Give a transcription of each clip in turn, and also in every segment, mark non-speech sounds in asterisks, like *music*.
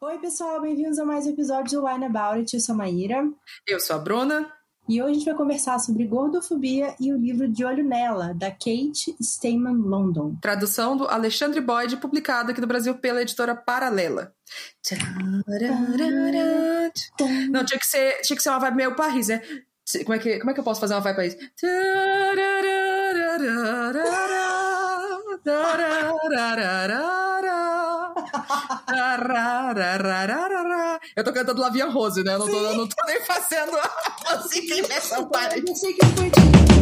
Oi, pessoal, bem-vindos a mais um episódio do Wine About It. Eu sou a Maíra. Eu sou a Bruna. E hoje a gente vai conversar sobre gordofobia e o livro De Olho Nela, da Kate Stayman London. Tradução do Alexandre Boyd, publicado aqui no Brasil pela editora Paralela. Não, tinha que ser, tinha que ser uma vibe meio Paris, né? Como é que, como é que eu posso fazer uma vibe Paris? Eu tô cantando Lavia Rose, né? Eu não tô, eu não tô nem fazendo a música em versão Paris. Eu sei que foi. *laughs*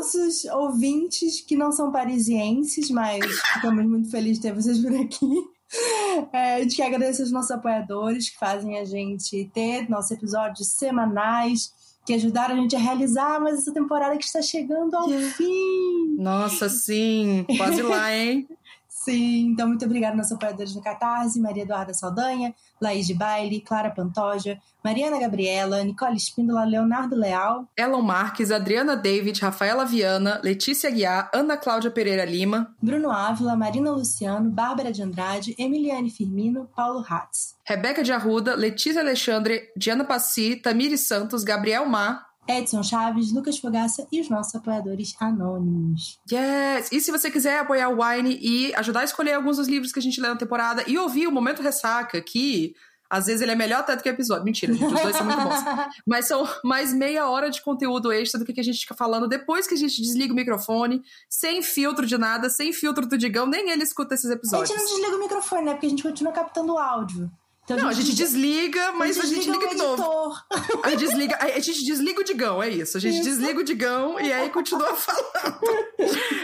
Nossos ouvintes que não são parisienses, mas ficamos muito felizes de ter vocês por aqui. *laughs* É, a gente quer agradecer aos nossos apoiadores que fazem a gente ter nossos episódios semanais, que ajudaram a gente a realizar mais essa temporada que está chegando ao Yeah. fim. Nossa, sim. Quase lá, hein? *laughs* Sim, então muito obrigada aos nossos apoiadores no Catarse, Maria Eduarda Saldanha, Laís de Baile, Clara Pantoja, Mariana Gabriela, Nicole Espíndola, Leonardo Leal, Elon Marques, Adriana David, Rafaela Viana, Letícia Guiar, Ana Cláudia Pereira Lima, Bruno Ávila, Marina Luciano, Bárbara de Andrade, Emiliane Firmino, Paulo Hatz. Rebeca de Arruda, Letícia Alexandre, Diana Passi, Tamires Santos, Gabriel Mar. Edson Chaves, Lucas Fogaça e os nossos apoiadores anônimos. Yes! E se você quiser apoiar o Wine e ajudar a escolher alguns dos livros que a gente lê na temporada e ouvir o Momento Ressaca, que às vezes ele é melhor até do que o episódio. Mentira, gente, os dois são muito bons. *laughs* Mas são mais meia hora de conteúdo extra do que a gente fica falando depois que a gente desliga o microfone, sem filtro de nada, sem filtro do Digão, nem ele escuta esses A episódios. gente não desliga o microfone, né? Porque a gente continua captando o áudio. Então, Não, a gente desliga, mas a gente desliga liga de novo. *laughs* A gente, desliga, a gente desliga o Digão, é isso. A gente Isso. desliga o Digão e aí continua *laughs* falando.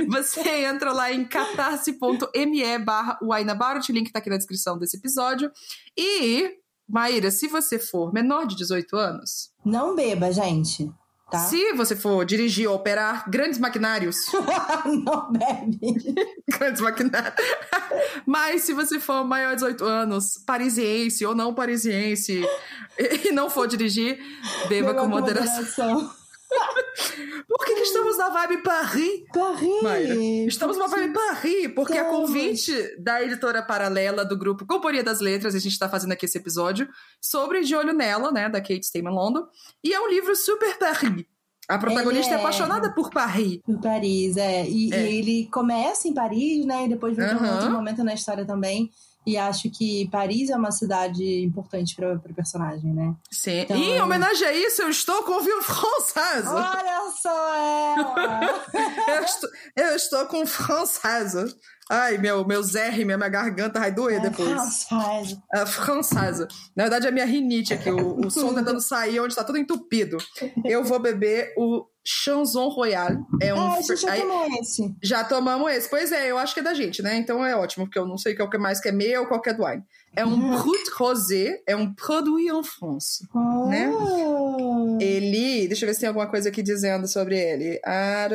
Você entra lá em catarse.me barra o link tá aqui na descrição desse episódio. E, Maíra, se você for menor de 18 anos, Não beba, gente. Tá? se você for dirigir ou operar grandes maquinários, *laughs* não bebe. *laughs* grandes maquinários, *laughs* mas se você for maior de 18 anos, parisiense ou não parisiense, e não for dirigir, beba, com moderação. Por que, que estamos na vibe Paris? Paris. Mayra, Estamos numa vibe Paris, porque a Estamos. convite da editora paralela do grupo Companhia das Letras, a gente está fazendo aqui esse episódio sobre De Olho Nela, né, da Kate Stayman London, e é um livro super Paris. A protagonista é é- apaixonada por Paris. Em Paris, é. E, É. e ele começa em Paris, né? E depois vai para um outro momento na história também. E acho que Paris é uma cidade importante para o personagem, né? Sim. Então, e em é- homenagem a isso, eu estou com o francês. Olha só ela! Eu estou, eu estou com francesa. Ai, meu, meu zerre, minha, minha garganta vai doer É depois. francesa. A francesa. Na verdade, é a minha rinite aqui. O, o som tentando sair onde está tudo entupido. Eu vou beber o Chanson Royal. É um. Ah, a gente já aí- tomou esse. já tomamos esse. Pois é, eu acho que é da gente, né? Então é ótimo, porque eu não sei qual que é mais que é meu ou qual que é do wine. É um Uhum. Brut Rosé, é um produit en France. Né? Ah. Ele, deixa eu ver se tem alguma coisa aqui dizendo sobre ele. Ah,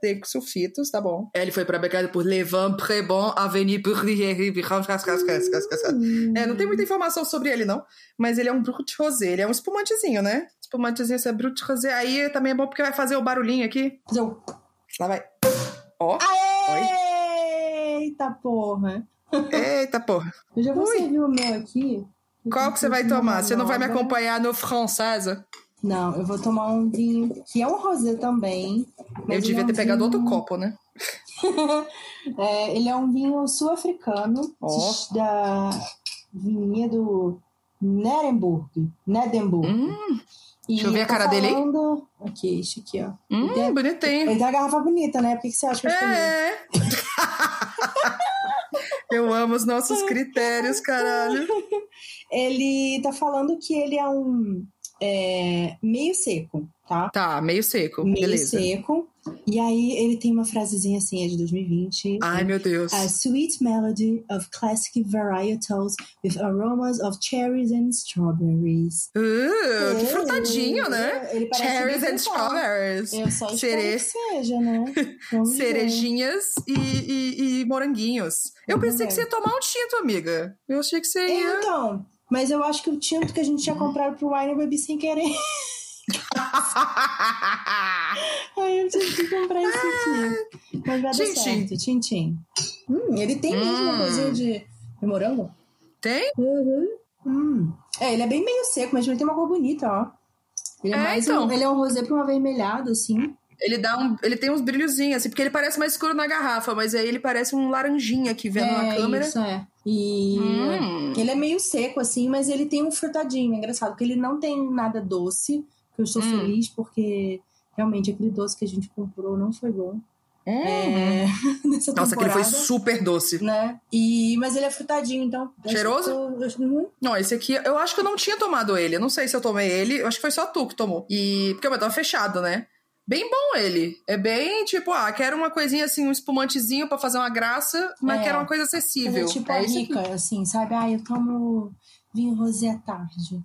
Tem sulfitos, tá bom. Ele foi fabricado por Levan Prébon, Avenue Bourrieri. É, não tem muita informação sobre ele, não. Mas ele é um Brut Rosé. Ele é um espumantezinho, né? Espumantezinho, esse é Brut Rosé. Aí também é bom porque vai fazer o barulhinho aqui. Fazer um- Lá vai. Ó. Eita porra! Eita porra. Eu já vou Ui. servir o meu aqui. Qual que você vai tomar? Você não vai me acompanhar no francesa? Não, eu vou tomar um vinho que é um rosé também. Eu devia é um ter pegado vinho- outro copo, né? *laughs* É, ele é um vinho sul-africano Ó. da vinhedo Nerenburg. Nedenburg. Hum, E deixa eu ver a cara dele aí. Aqui, esse aqui, ó. hum, tem- bonitinho. Ele tem a garrafa bonita, né? Por que que você acha que eu escolhi? É. *laughs* Eu amo os nossos critérios, caralho. Ele tá falando que ele é um é, meio seco, tá? Tá, meio seco. Meio Beleza. seco. E aí ele tem uma frasezinha assim, é de 2020. Ai, meu Deus. A sweet melody of classic varietals with aromas of cherries and strawberries. Uh, que frutadinho, né? Ele parece Cherries and strawberries. Eu só Cere- que seja, né? *laughs* Vamos. Cerejinhas e, e- e moranguinhos. Eu pensei que você ia tomar um tinto, amiga. Eu achei que você ia. Então, Mas eu acho que o tinto que a gente tinha comprado pro wine eu bebi sem querer. *laughs* *laughs* Aí eu tive que comprar esse aqui. Mas vai dar Tchim, certo. Tchim, tchim. Hum, ele tem mesmo uma Hum. coisinha de, de morango? Tem? Uhum. Hum. É, ele é bem meio seco, mas ele tem uma cor bonita, ó. Ele é, É, mais então. um, ele é um rosé pra um avermelhado, assim. Ele dá um. Ele tem uns brilhozinhos, assim, porque ele parece mais escuro na garrafa, mas aí ele parece um laranjinha aqui vendo na é, câmera. Isso, é. E Hum. ele é meio seco, assim, mas ele tem um frutadinho. É engraçado, porque ele não tem nada doce. Que eu estou Hum. feliz, porque realmente aquele doce que a gente comprou não foi bom. Hum. É, *laughs* nessa Nossa, aquele foi super doce. Né? E, mas ele é frutadinho, então. eu Cheiroso? eu- eu uhum. Não, esse aqui, eu acho que eu não tinha tomado ele. Eu não sei se eu tomei ele. Eu acho que foi só tu que tomou. E. Porque o meu tava fechado, né? Bem bom ele. É bem tipo, ah, quero uma coisinha assim, um espumantezinho pra fazer uma graça, mas É. quero uma coisa Ele acessível. é tipo aqui. rica, assim, sabe? Ah, eu tomo vinho rosé à tarde.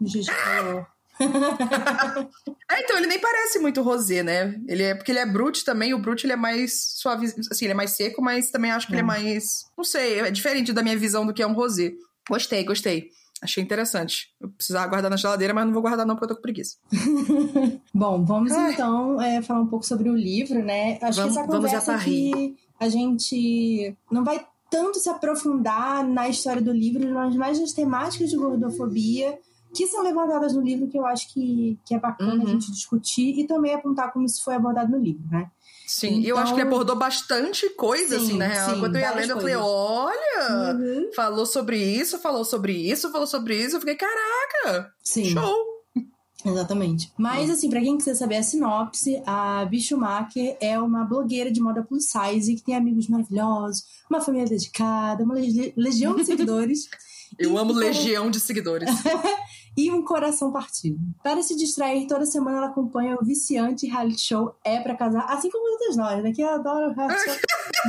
No dia de calor. *laughs* É, então, ele nem parece muito rosé, né? Ele é, porque ele é brute também, o brute ele é mais suave, assim, ele é mais seco, mas também acho que ele é Hum. mais, não sei, é diferente da minha visão do que é um rosé. Gostei, gostei. Achei interessante. Eu precisava guardar na geladeira, mas não vou guardar não porque eu tô com preguiça. *laughs* Bom, vamos Ai. então é, falar um pouco sobre o livro, né? Acho Vamos- que essa conversa aqui a gente não vai tanto se aprofundar na história do livro, mas mais nas temáticas de gordofobia que são levantadas no livro que eu acho que, que é bacana Uhum. a gente discutir e também apontar como isso foi abordado no livro, né? Sim, e eu acho que ele Então- abordou bastante coisa, Sim, assim, na real. sim, Enquanto eu ia lendo, eu falei, olha, Uhum. falou sobre isso, falou sobre isso, falou sobre isso. Eu fiquei, caraca, Sim. show! *laughs* Exatamente. Mas, Hum. assim, pra quem quiser saber a sinopse, a Bichumacher é uma blogueira de moda plus size que tem amigos maravilhosos, uma família dedicada, uma legi- legião de *laughs* seguidores. Eu amo legião de seguidores. *laughs* E um coração partido. Para se distrair, toda semana ela acompanha o viciante reality show É Pra Casar, assim como todas nós, né? Que eu adoro reality show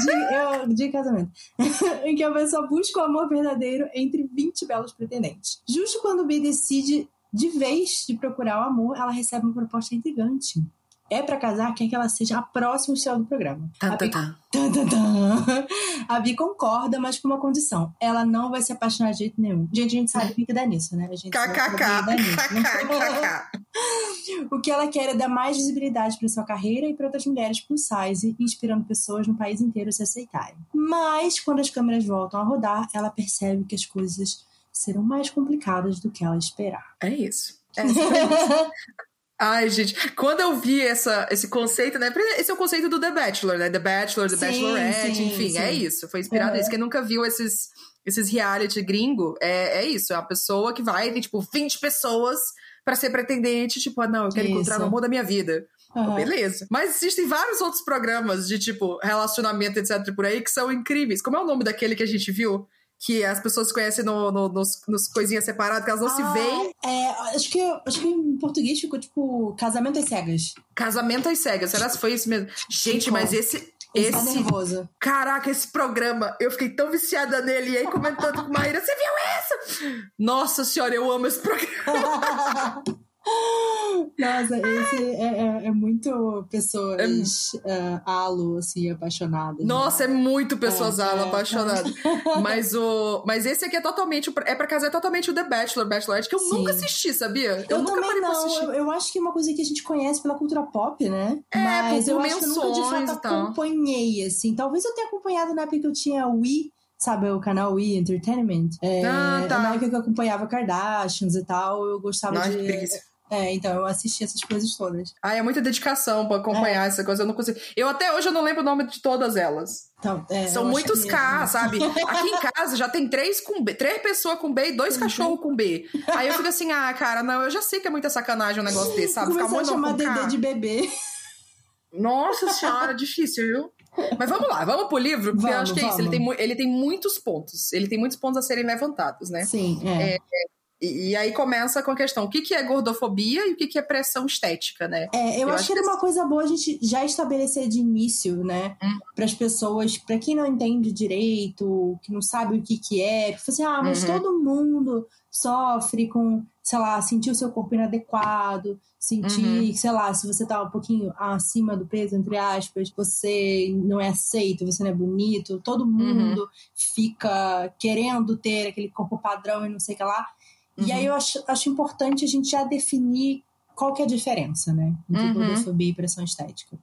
de, eu- de casamento. *laughs* em que a pessoa busca o amor verdadeiro entre 20 belos pretendentes. Justo quando o B decide de vez de procurar o amor, ela recebe uma proposta intrigante. É Pra Casar quer que ela seja a próxima estrela do programa. Tan, tan, tan. A Vi concorda, mas com uma condição. Ela não vai se apaixonar de jeito nenhum. Gente, a gente sabe o que dá nisso, né? KKK. *laughs* O que ela quer é dar mais visibilidade para sua carreira e para outras mulheres plus size, inspirando pessoas no país inteiro a se aceitarem. Mas, quando as câmeras voltam a rodar, ela percebe que as coisas serão mais complicadas do que ela esperava. É isso. *laughs* É isso. Ai, gente, quando eu vi essa, esse conceito, né? Esse é o conceito do The Bachelor, né? The Bachelor, The Sim, Bachelorette, sim, enfim, sim. é isso. Foi inspirado Uhum. nisso. Quem nunca viu esses, esses reality gringo, é, é isso. É uma pessoa que vai, tem, tipo, 20 pessoas pra ser pretendente, tipo, ah, não, eu quero encontrar Isso. o amor da minha vida. Aham. Beleza. Mas existem vários outros programas de, tipo, relacionamento, etc, por aí, que são incríveis. Como é o nome daquele que a gente viu? Que as pessoas se conhecem no, no- nos, nos coisinhas separadas, que elas não se Ah, veem. É, acho, que, acho que em português ficou tipo Casamento às Cegas. Casamento às cegas. Será que foi isso mesmo? Gente, Ficou. mas esse. Esse tá Esse. nervoso. Caraca, esse programa, eu fiquei tão viciada nele. E aí, comentando com Maíra, você viu isso? Nossa senhora, eu amo esse programa. *laughs* Nossa, esse é, é- é muito pessoas É ah, alo, assim, apaixonadas. né? Nossa, é muito pessoas É, ala é, apaixonadas. Mas o. Mas esse aqui é totalmente. É pra casar é totalmente o The Bachelor, Bachelorette, que eu Sim. nunca assisti, sabia? Eu, nunca também parei pra não. assistir. Eu, eu acho que é uma coisa que a gente conhece pela cultura pop, né? É, Mas eu acho que eu nunca de fato acompanhei, assim. Talvez eu tenha acompanhado na época que eu tinha Wii, sabe, o canal Wii Entertainment. É, Ah, tá. Na época que eu acompanhava Kardashians e tal, eu gostava Nossa, de. É, então eu assistia essas coisas todas. Ah, é muita dedicação pra acompanhar essa coisa. Eu não consigo. Eu até hoje eu não lembro o nome de todas elas. Então, é, São eu muitos que- K, sabe? Aqui em *laughs* casa já tem três com B, três pessoas com B e dois cachorros com B. Aí eu fico assim, ah, cara, não, eu já sei que é muita sacanagem um negócio desse, sabe? Ficar Começou a muito chamar. Dedê de bebê. Nossa senhora, difícil, viu? Mas vamos lá, vamos pro livro, porque eu Vamos, acho que é isso. Ele vamos. tem, ele tem muitos pontos. Ele tem muitos pontos a serem levantados, né? Sim, é. E, e aí começa com a questão: o que, que é gordofobia e o que, que é pressão estética, né? É, eu, Eu acho, acho que era que uma coisa boa a gente já estabelecer de início, né? Hum. Para as pessoas, para quem não entende direito, que não sabe o que que é, que assim, ah, mas Uhum. todo mundo sofre com sei lá, sentir o seu corpo inadequado, sentir, uhum. sei lá, se você tá um pouquinho acima do peso, entre aspas, você não é aceito, você não é bonito, todo uhum. mundo uhum. fica querendo ter aquele corpo padrão e não sei o que lá. Uhum. E aí eu acho, acho importante a gente já definir qual que é a diferença, né? Entre uhum. gordofobia e pressão estética.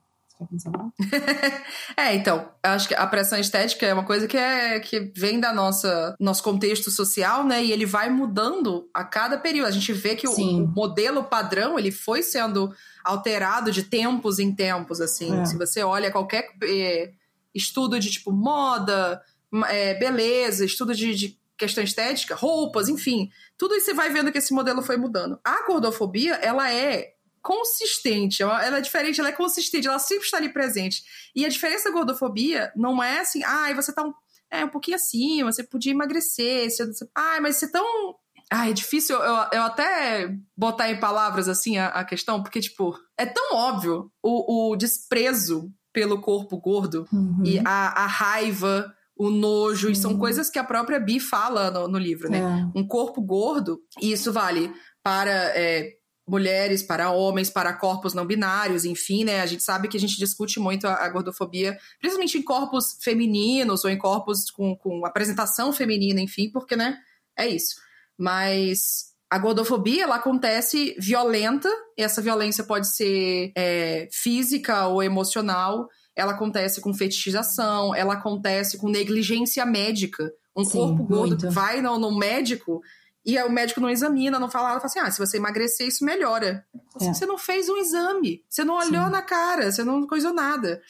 *laughs* é, então, acho que a pressão estética é uma coisa que, é, que vem da nossa nosso contexto social, né? E ele vai mudando a cada período. A gente vê que o, o, modelo padrão ele foi sendo alterado de tempos em tempos, assim. É. Se você olha qualquer é, estudo de tipo moda, é, beleza, estudo de, de questão estética, roupas, enfim, tudo isso você vai vendo que esse modelo foi mudando. A gordofobia, ela é consistente, ela é diferente, ela é consistente, ela sempre está ali presente. E a diferença da gordofobia não é assim, ai, ah, você tá um, é, um pouquinho acima, você podia emagrecer, você, ai, mas você tão ah, é difícil eu, eu até botar em palavras assim a, a questão, porque, tipo, é tão óbvio o, o desprezo pelo corpo gordo uhum. e a, a raiva, o nojo, e são coisas que a própria Bi fala no, no livro, né? É. Um corpo gordo, e isso vale para é, mulheres, para homens, para corpos não binários, enfim, né? A gente sabe que a gente discute muito a, a gordofobia, principalmente em corpos femininos ou em corpos com, com apresentação feminina, enfim, porque, né? É isso. Mas a gordofobia ela acontece violenta, e essa violência pode ser é, física ou emocional, ela acontece com fetichização, ela acontece com negligência médica. Um Sim, corpo gordo muito. vai no, no médico e o médico não examina, não fala nada, fala assim: ah, se você emagrecer, isso melhora. Assim, é. Você não fez um exame, você não olhou Sim. na cara, você não coisou nada.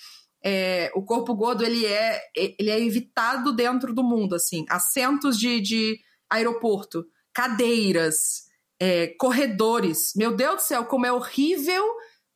É, o corpo gordo ele é, ele é evitado dentro do mundo, assim. Assentos de, de aeroporto, cadeiras, é, corredores. Meu Deus do céu, como é horrível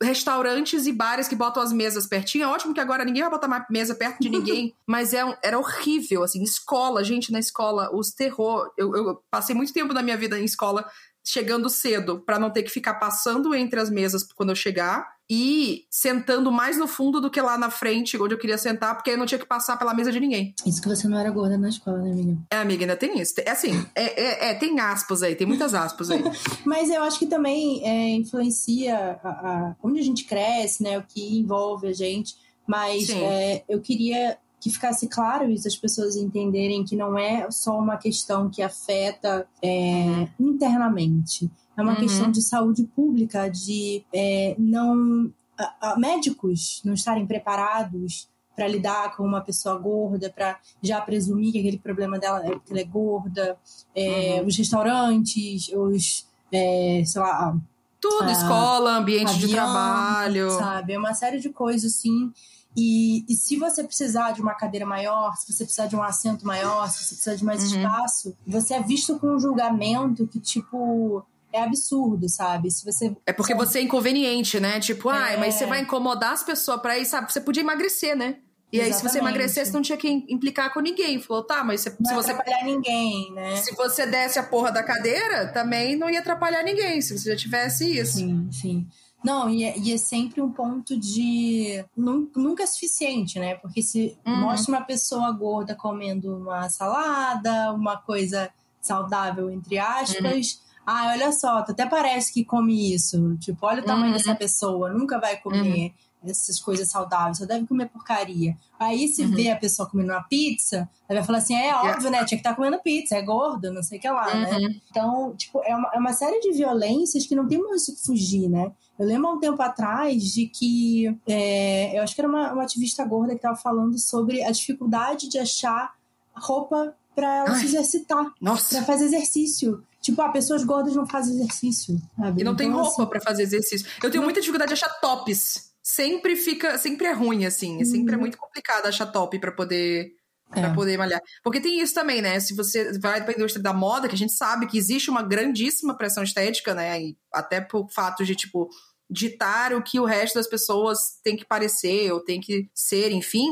restaurantes e bares que botam as mesas pertinho. É ótimo que agora ninguém vai botar mais mesa perto de ninguém, *laughs* mas é, era horrível, assim. Escola, gente na escola, os terror. Eu, eu passei muito tempo da minha vida em escola chegando cedo para não ter que ficar passando entre as mesas quando eu chegar e sentando mais no fundo do que lá na frente, onde eu queria sentar, porque eu não tinha que passar pela mesa de ninguém. Isso que você não era gorda na escola, né, amiga? É, amiga, ainda tem isso. É assim, é, é, é tem aspas aí, tem muitas aspas aí. *laughs* Mas eu acho que também é, influencia a, a, onde a gente cresce, né, o que envolve a gente. Mas é, eu queria que ficasse claro isso, as pessoas entenderem que não é só uma questão que afeta é, internamente. É uma uhum. questão de saúde pública, de é, não. A, a, médicos não estarem preparados para lidar com uma pessoa gorda, para já presumir que aquele problema dela é porque ela é gorda, é, uhum. os restaurantes, os. É, sei lá. Tudo, a, escola, ambiente avião, de trabalho. Sabe? É uma série de coisas, assim. E, e, se você precisar de uma cadeira maior, se você precisar de um assento maior, se você precisar de mais uhum. espaço, você é visto com um julgamento que, tipo, é absurdo, sabe? Se você. É porque você é inconveniente, né? Tipo, é... ai, mas você vai incomodar as pessoas pra ir, sabe? Você podia emagrecer, né? E aí, Exatamente. se você emagrecesse, não tinha que implicar com ninguém. Falou, tá, mas se, não se você. atrapalhar ninguém, né? Se você desse a porra da cadeira, também não ia atrapalhar ninguém, se você já tivesse isso. Sim, sim. Não, e é, e é, sempre um ponto de. Nunca é suficiente, né? Porque se uhum. mostra uma pessoa gorda comendo uma salada, uma coisa saudável, entre aspas. Uhum. Ah, olha só, até parece que come isso. Tipo, olha o tamanho uhum. dessa pessoa, nunca vai comer. Uhum essas coisas saudáveis, só deve comer porcaria. Aí se uhum. vê a pessoa comendo uma pizza, ela vai falar assim, é óbvio, né? Tinha que estar tá comendo pizza, é gordo, não sei o que lá, né? uhum. Então, tipo, é uma, é uma série de violências que não tem mais o que fugir, né? Eu lembro há um tempo atrás de que é, eu acho que era uma, uma ativista gorda que estava falando sobre a dificuldade de achar roupa para ela Ai. se exercitar, Nossa. para fazer exercício. Tipo, ah, pessoas gordas não fazem exercício. Sabe? E não então, tem roupa assim, para fazer exercício. Eu tenho não... muita dificuldade de achar tops sempre fica, sempre é ruim, assim. Uhum. Sempre é uhum. muito complicado achar top para poder é. para poder malhar. Porque tem isso também, né? Se você vai para a indústria da moda, que a gente sabe que existe uma grandíssima pressão estética, né? E até por fato de, tipo, ditar o que o resto das pessoas tem que parecer ou tem que ser, enfim.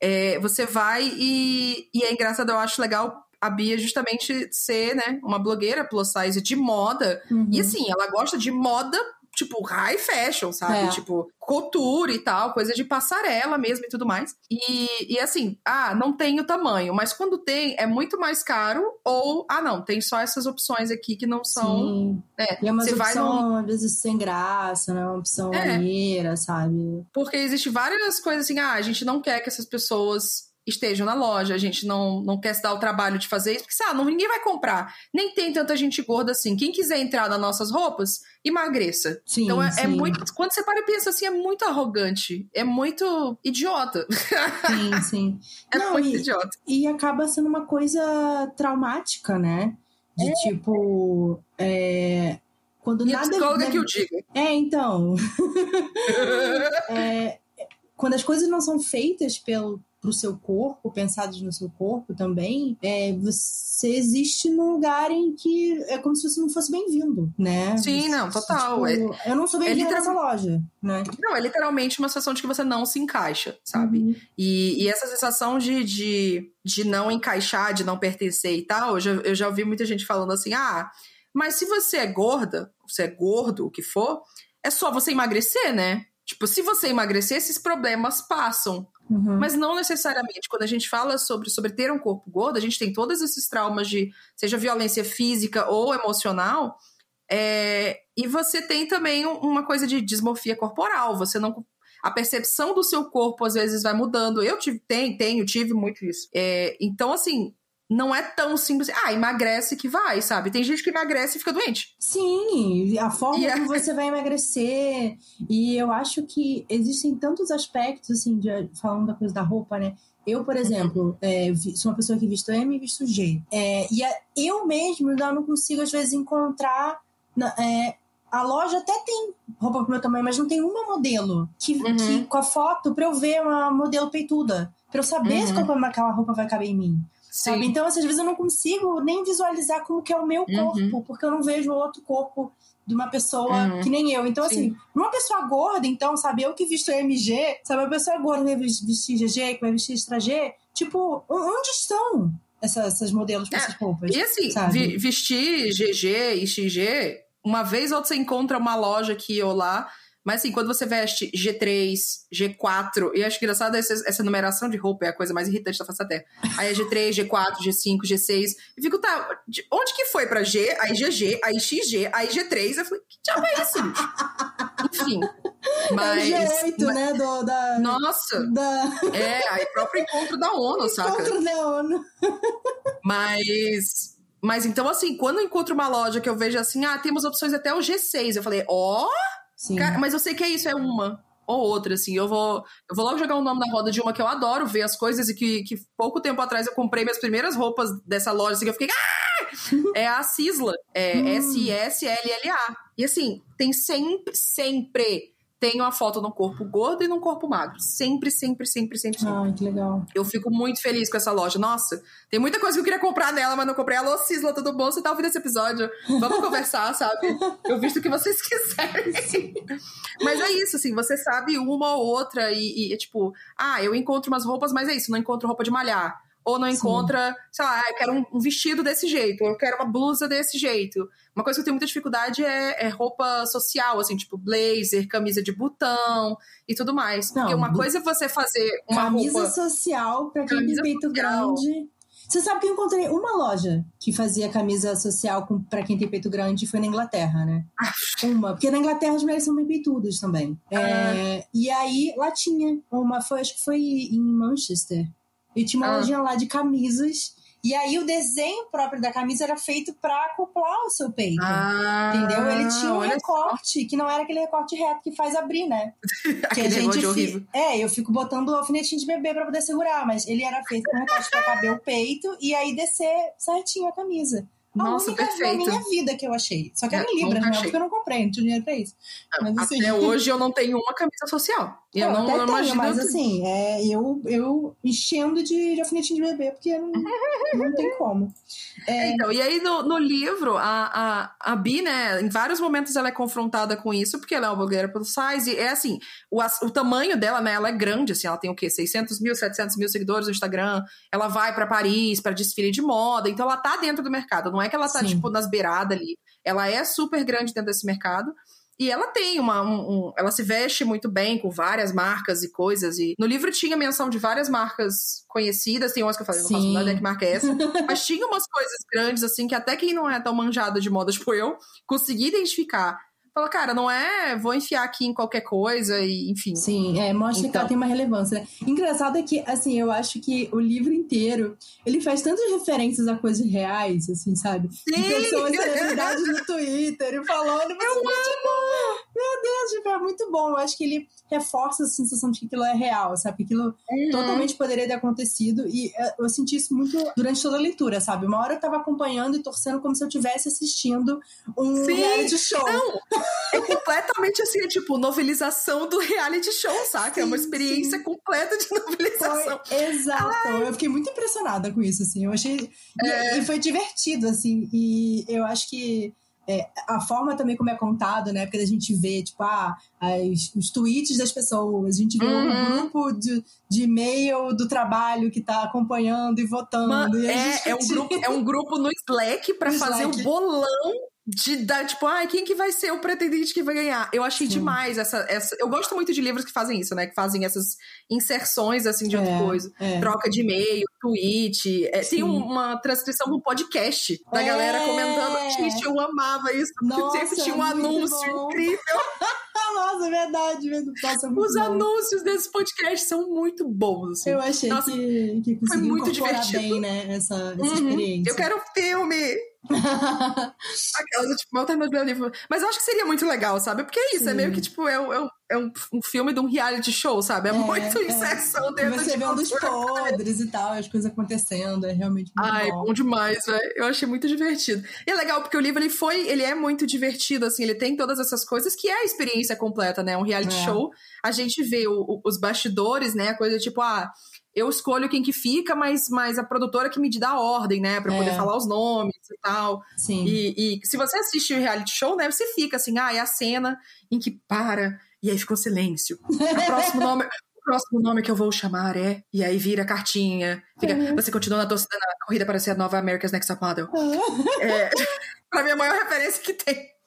É, você vai e, e é engraçado, eu acho legal a Bia justamente ser, né, uma blogueira plus size de moda. Uhum. E assim, ela gosta de moda tipo, high fashion, sabe? É. Tipo, couture e tal, coisa de passarela mesmo e tudo mais. E, e assim, ah, não tem o tamanho, mas quando tem, é muito mais caro, ou, ah, não, tem só essas opções aqui que não são. Sim. É, E é uma vai opção, num- às vezes, sem graça, né? Uma opção É. maneira, sabe? Porque existe várias coisas assim, ah, a gente não quer que essas pessoas estejam na loja, a gente não, não quer se dar o trabalho de fazer isso, porque, sabe, não, ninguém vai comprar. Nem tem tanta gente gorda assim. Quem quiser entrar nas nossas roupas, emagreça. Sim, Então é, é sim. muito. Quando você para e pensa assim, é muito arrogante. É muito idiota. Sim, *laughs* sim. É Não, muito e- idiota. E acaba sendo uma coisa traumática, né? De tipo. é, Quando E a nada. deve- que eu diga. É, então. *laughs* É, quando as coisas não são feitas pelo pro seu corpo, pensadas no seu corpo também, é, você existe num lugar em que é como se você não fosse bem-vindo, né? Sim, não, total. tipo, eu não sou bem-vindo é nessa loja, né? Não, é literalmente uma situação de que você não se encaixa, sabe? Uhum. E, e essa sensação de, de, de não encaixar, de não pertencer e tal, eu já, eu já ouvi muita gente falando assim: ah, mas se você é gorda, você é gordo, o que for, é só você emagrecer, né? Tipo, se você emagrecer, esses problemas passam. Uhum. Mas não necessariamente. Quando a gente fala sobre, sobre ter um corpo gordo, a gente tem todos esses traumas de, seja violência física ou emocional. é, e você tem também um- uma coisa de dismorfia corporal. Você não. A percepção do seu corpo às vezes vai mudando. Eu tive, tenho, tenho, tive muito isso. É, então, assim, não é tão simples. Ah, emagrece que vai, sabe? Tem gente que emagrece e fica doente. Sim, a forma E é- como você vai emagrecer. E eu acho que existem tantos aspectos, assim, de- falando da coisa da roupa, né? Eu, por exemplo, é, sou uma pessoa que visto M e visto G. É, e a- eu mesmo já não consigo, às vezes, encontrar. na- é, a loja até tem roupa pro meu tamanho, mas não tem uma modelo que, Uhum. que- com a foto pra eu ver uma modelo peituda. Pra eu saber se Uhum. qual- aquela roupa vai caber em mim. Sabe? Então, assim, às vezes eu não consigo nem visualizar como que é o meu Uhum. corpo, porque eu não vejo outro corpo de uma pessoa Uhum. que nem eu. Então, assim, Sim. uma pessoa gorda, então, sabe, eu que visto MG, sabe, uma pessoa gorda que vai vestir GG, que vai vestir extra G, tipo, onde estão essa- essas modelos com É, essas roupas? E assim, vi- vestir GG e XG, uma vez ou outra você encontra uma loja aqui ou lá, mas assim, quando você veste G3, G4, e eu acho engraçado essa, essa numeração de roupa é a coisa mais irritante da face da terra. Aí é G3, G4, G5, G6, e fico, tá, de onde que foi pra G, aí GG, aí XG, aí G3, eu falei, que diabo é isso, bicho? Enfim, mas... é o G8, né, do, da... Nossa, Da... é, aí próprio encontro da ONU, saca? Encontro da ONU. Mas. Mas então, assim, quando eu encontro uma loja que eu vejo assim, ah, temos opções até o G6. Eu falei, ó, Sim. cara, mas eu sei que é isso, é uma ou outra, assim. Eu vou, eu vou logo jogar o nome na roda de uma que eu adoro ver as coisas e que, que pouco tempo atrás eu comprei minhas primeiras roupas dessa loja, assim, que eu fiquei, ah! É a Sisla, é *laughs* Hum. S-I-S-L-L-A. E assim, tem sempre, sempre tem uma foto no corpo gordo e num corpo magro. Sempre, sempre, sempre, sempre, sempre. Ai, que legal. Eu fico muito feliz com essa loja. Nossa, tem muita coisa que eu queria comprar nela, mas não comprei. Alô, Cisla, tudo bom? Você tá ouvindo esse episódio? Vamos conversar, sabe? Eu visto o que vocês *laughs* quiserem. mas é isso, assim, você sabe uma ou outra e, e é tipo, ah, eu encontro umas roupas, mas é isso, não encontro roupa de malhar. Ou não Sim. encontra, sei lá, eu quero um, um vestido desse jeito, ou eu quero uma blusa desse jeito. Uma coisa que eu tenho muita dificuldade é, é roupa social, assim, tipo blazer, camisa de botão e tudo mais. Porque Não, uma blu- coisa é você fazer uma Camisa roupa. social pra quem tem peito social. grande. Você sabe que eu encontrei uma loja que fazia camisa social pra quem tem peito grande foi na Inglaterra, né? *laughs* Uma. Porque na Inglaterra as mulheres são bem peitudas também. É, e aí lá tinha uma, foi, acho que foi em Manchester. E tinha uma Ah. lojinha lá de camisas. E aí o desenho próprio da camisa era feito pra acoplar o seu peito. Ah, Entendeu? Ele tinha um recorte, que não era aquele recorte reto que faz abrir, né? *laughs* só. Que a gente horrível. É, eu fico botando alfinetinho de bebê pra poder segurar, mas ele era feito com recorte pra caber o peito e aí descer certinho a camisa. Nossa, perfeito. da minha vida que eu achei. Só que era É, em Libras, nunca né? achei. Porque eu não comprei, não tinha dinheiro pra isso. Mas assim. Até *laughs* hoje eu não tenho uma camisa social. E eu, eu não, não tenho, imagino. mas assim, é, eu, eu enchendo de, de alfinetinho de bebê, porque não, não tem como. É, então, e aí no, no livro, a, a, a Bi, né, em vários momentos ela é confrontada com isso, porque ela é uma blogueira plus size, e é assim, o, o tamanho dela, né, ela é grande, assim, ela tem o quê? 600 mil, 700 mil seguidores no Instagram, ela vai pra Paris pra desfile de moda, então ela tá dentro do mercado, não é que ela tá, Sim. tipo, nas beiradas ali, ela é super grande dentro desse mercado, E ela tem uma. Um, um, ela se veste muito bem com várias marcas e coisas. E no livro tinha menção de várias marcas conhecidas. Tem umas que eu falei, não faço nada que marca é essa. *laughs* mas tinha umas coisas grandes, assim, que até quem não é tão manjado de moda, tipo eu, consegui identificar. Fala, cara, não é vou enfiar aqui em qualquer coisa e enfim. Sim, é, mostra então... que ela então tem uma relevância. Engraçado é que, assim, eu acho que o livro inteiro, ele faz tantas referências a coisas reais, assim, sabe? Sim! De pessoas, celebridades no Twitter e falando, eu tipo, meu Deus, tipo, é muito bom. Eu acho que ele reforça a sensação de que aquilo é real, sabe? Que aquilo uhum. totalmente poderia ter acontecido. E é, eu senti isso muito durante toda a leitura, sabe? Uma hora eu tava acompanhando e torcendo como se eu estivesse assistindo um Sim. reality show. Não, é completamente assim, é tipo, novelização do reality show, saca? Sim, é uma experiência sim. completa de *laughs* novelização. Foi, exato. Ai. Eu fiquei muito impressionada com isso, assim. Eu achei. É... E, e foi divertido, assim. E eu acho que é, a forma também como é contado, né? Porque a gente vê, tipo, ah, as, os tweets das pessoas, a gente vê uhum. um grupo de, de e-mail do trabalho que tá acompanhando e votando. Man, e é, é, um grupo, é um grupo no Slack para *laughs* fazer o um bolão de dar, tipo, ah, quem que vai ser o pretendente que vai ganhar? Eu achei Sim. demais essa, essa. Eu gosto muito de livros que fazem isso, né? Que fazem essas inserções, assim, de é, outra coisa. É. Troca de e-mail, tweet. É, tem uma transcrição do podcast da galera comentando. É. Gente, eu amava isso, porque Nossa, sempre tinha um anúncio bom. incrível. *laughs* Nossa, é verdade. Nossa, é Os bom. anúncios desse podcast são muito bons. Assim. Eu achei Nossa, que, que foi muito divertido. bem, né? Essa, essa uhum. experiência. Eu quero filme. *laughs* Aquelas, tipo, mal terminou de ler o livro. Mas eu acho que seria muito legal, sabe? Porque é isso, Sim. é meio que, tipo, é, um, é um, um filme de um reality show, sabe? É, é muito é. inserção dentro Você de vendo os podres e tal, as coisas acontecendo, é realmente muito Ai, bom. bom demais, velho. Eu achei muito divertido. E é legal, porque o livro, ele foi, ele é muito divertido, assim, ele tem todas essas coisas que é a experiência completa, né? Um reality é. show. A gente vê o, o, os bastidores, né? A coisa tipo, ah eu escolho quem que fica, mas, mas a produtora que me dá a ordem, né? Pra eu poder é. falar os nomes e tal. Sim. E, e, se você assiste o reality show, né? Você fica assim, ah, é a cena em que para, e aí ficou silêncio. O próximo nome. O próximo nome que eu vou chamar é. E aí vira a cartinha. Fica, uhum. Você continua na, torcida, na corrida para ser a nova America's Next Top Model. Uhum. É, *laughs* pra mim, a maior referência que tem.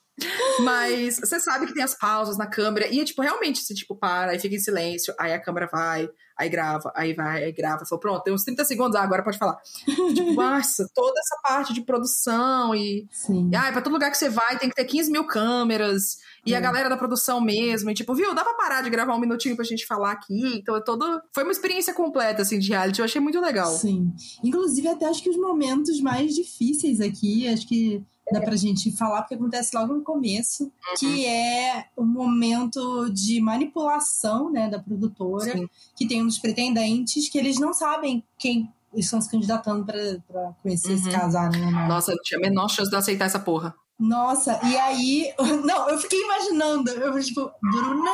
Mas você sabe que tem as pausas na câmera. E é tipo, realmente, você tipo, para, aí fica em silêncio, aí a câmera vai, aí grava, aí vai, aí grava. Falou, pronto, tem uns 30 segundos, ah, agora pode falar. tipo, *laughs* nossa, toda essa parte de produção e. Sim. E, ah, pra todo lugar que você vai tem que ter 15 mil câmeras. E é. a galera da produção mesmo. E tipo, viu, dá pra parar de gravar um minutinho pra gente falar aqui. Então é todo. Foi uma experiência completa, assim, de reality. Eu achei muito legal. Sim. Inclusive, até acho que os momentos mais difíceis aqui, acho que dá pra gente falar, porque acontece logo no começo, uhum. que é o momento de manipulação, né, da produtora, Sim. que tem dos pretendentes que eles não sabem quem estão se candidatando para conhecer uhum. esse casal, né? Nossa, não tinha a menor chance de aceitar essa porra. Nossa, e aí. *laughs* Não, eu fiquei imaginando, eu tipo, Bruna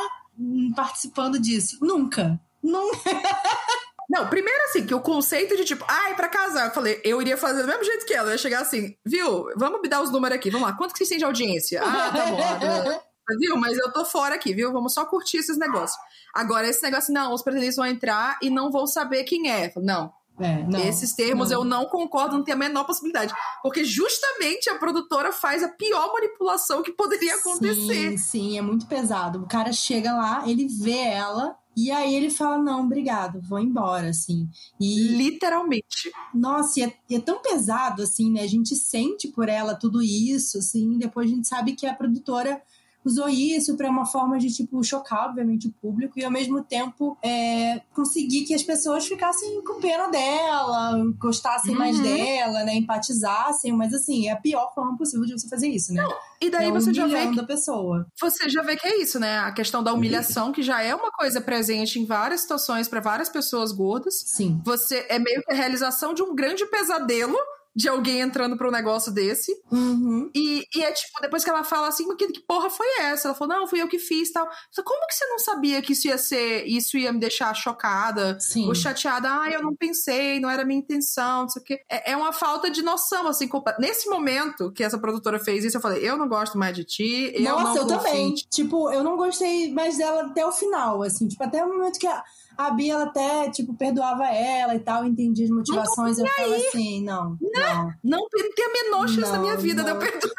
participando disso. Nunca. Nunca. *laughs* Não, primeiro assim, que o conceito de tipo, ai, ah, pra casar, eu falei, eu iria fazer do mesmo jeito que ela. Eu ia chegar assim, viu, vamos me dar os números aqui, vamos lá, quanto que vocês têm de audiência? *laughs* Ah, tá bom. viu, mas eu tô fora aqui, viu? Vamos só curtir esses negócios. Agora, esse negócio, não, os pretendentes vão entrar e não vão saber quem é. Não, é, não, Esses termos não. eu não concordo, não tem a menor possibilidade. Porque justamente a produtora faz a pior manipulação que poderia acontecer. Sim, sim, é muito pesado. O cara chega lá, ele vê ela, e aí ele fala: não, obrigado, vou embora, assim. E, Literalmente. Nossa, e é, e é, tão pesado, assim, né? A gente sente por ela tudo isso, assim, depois a gente sabe que a produtora usou isso para uma forma de, tipo, chocar, obviamente, o público e, ao mesmo tempo, é, conseguir que as pessoas ficassem com pena dela, gostassem uhum. mais dela, né? Empatizassem, mas, assim, é a pior forma possível de você fazer isso, né? Não, e daí é você já vê que, da pessoa. Você já vê que é isso, né? A questão da humilhação, que já é uma coisa presente em várias situações para várias pessoas gordas. Sim. Você é meio que a realização de um grande pesadelo de alguém entrando pra um negócio desse. Uhum. E, e é tipo, depois que ela fala assim, que, que porra foi essa? Ela falou, não, fui eu que fiz tal. Então, como que você não sabia que isso ia ser, isso ia me deixar chocada Sim. ou chateada? Ah, eu não pensei, não era minha intenção, não sei o quê. É, é uma falta de noção, assim, nesse momento que essa produtora fez isso, eu falei, eu não gosto mais de ti, eu Nossa, eu também. Tipo, eu não gostei mais dela até o final, assim, tipo, até o momento que a a Bia até, tipo, perdoava ela e tal, entendia as motivações. Eu falava assim, não, não. Não, não tem a menor chance não, da minha vida não. de eu perdoar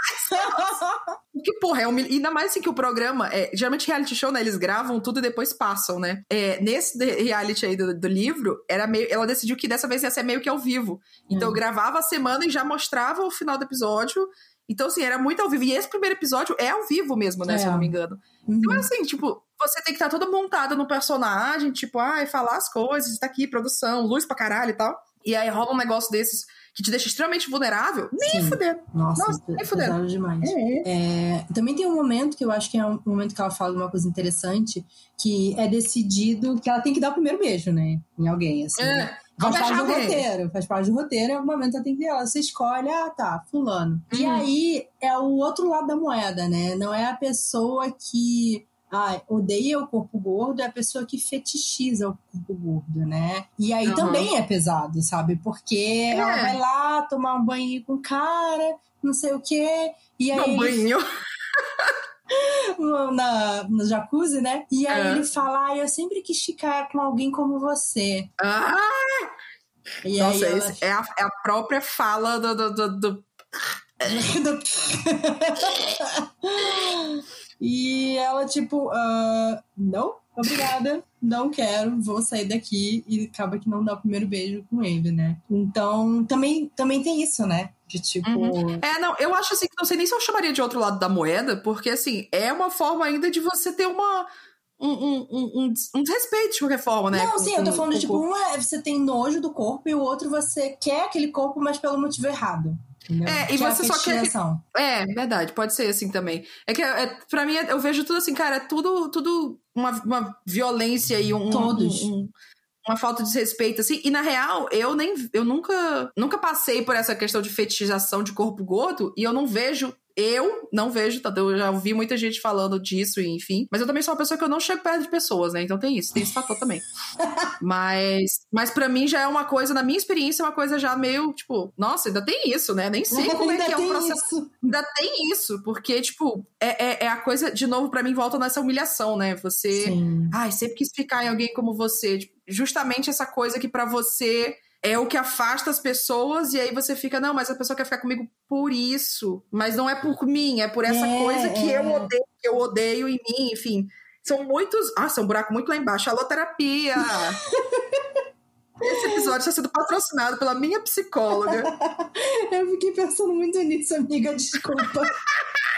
Porque, porra, é um, ainda mais assim que o programa. É, geralmente, reality show, né? Eles gravam tudo e depois passam, né? É, nesse reality aí do, do, livro, era meio, ela decidiu que dessa vez ia ser meio que ao vivo. Então, hum. gravava a semana e já mostrava o final do episódio. Então, assim, era muito ao vivo. E esse primeiro episódio é ao vivo mesmo, né? É. Se eu não me engano. Uhum. Então, assim, tipo, você tem que estar tá toda montada no personagem, tipo, ai, ah, falar as coisas, tá aqui, produção, luz pra caralho e tal. E aí rola um negócio desses que te deixa extremamente vulnerável, nem fuder. Nossa, Nossa nem fuder. demais. É. É, também tem um momento que eu acho que é um momento que ela fala uma coisa interessante, que é decidido que ela tem que dar o primeiro beijo, né? Em alguém, assim. É. Né? Faz parte do roteiro, faz parte do roteiro, em algum momento ela tem que ela. Você escolhe, ah, tá, fulano. Uhum. E aí é o outro lado da moeda, né? Não é a pessoa que ah, odeia o corpo gordo é a pessoa que fetichiza o corpo gordo, né? E aí uhum. também é pesado, sabe? Porque é. ela vai lá tomar um banho com o cara, não sei o quê. E aí. Um banho. *laughs* *laughs* na, no jacuzzi, né? E aí é. ele fala: ah, eu sempre quis ficar com alguém como você. Ah! E Nossa, ela... é, a, é a própria fala do, do, do, do... *laughs* *laughs* E ela, tipo, uh, não, obrigada, não quero, vou sair daqui. E acaba que não dá o primeiro beijo com ele, né? Então, também, também tem isso, né? De tipo. Uhum. É, não, eu acho assim que não sei nem se eu chamaria de outro lado da moeda, porque assim, é uma forma ainda de você ter uma. Um, um, um, um, desrespeito de qualquer forma, né? Não, com, sim, eu tô falando de tipo, um é você tem nojo do corpo e o outro você quer aquele corpo, mas pelo motivo errado. Entendeu? É, e que você é só quer. É, verdade, pode ser assim também. É que é, pra mim, eu vejo tudo assim, cara, é tudo, tudo uma, uma violência e um. Todos. Um, um, uma falta de respeito, assim. E na real, eu nem. Eu nunca. Nunca passei por essa questão de fetichização de corpo gordo e eu não vejo eu não vejo, tá? Eu já ouvi muita gente falando disso, enfim. Mas eu também sou uma pessoa que eu não chego perto de pessoas, né? Então tem isso, tem esse fator também. *laughs* mas, mas para mim já é uma coisa, na minha experiência, é uma coisa já meio, tipo, nossa, ainda tem isso, né? Nem sei *laughs* como é que é o processo. Isso. Ainda tem isso, porque, tipo, é, é, é a coisa, de novo, para mim, volta nessa humilhação, né? Você. Sim. Ai, sempre quis ficar em alguém como você. Tipo, justamente essa coisa que para você é o que afasta as pessoas, e aí você fica, não, mas a pessoa quer ficar comigo por isso. Mas não é por mim, é por essa é, coisa que é. eu odeio, que eu odeio em mim, enfim. São muitos. Ah, são um buraco muito lá embaixo. Alô, terapia! *laughs* Esse episódio está sendo patrocinado pela minha psicóloga. *laughs* eu fiquei pensando muito nisso, amiga, desculpa. *laughs*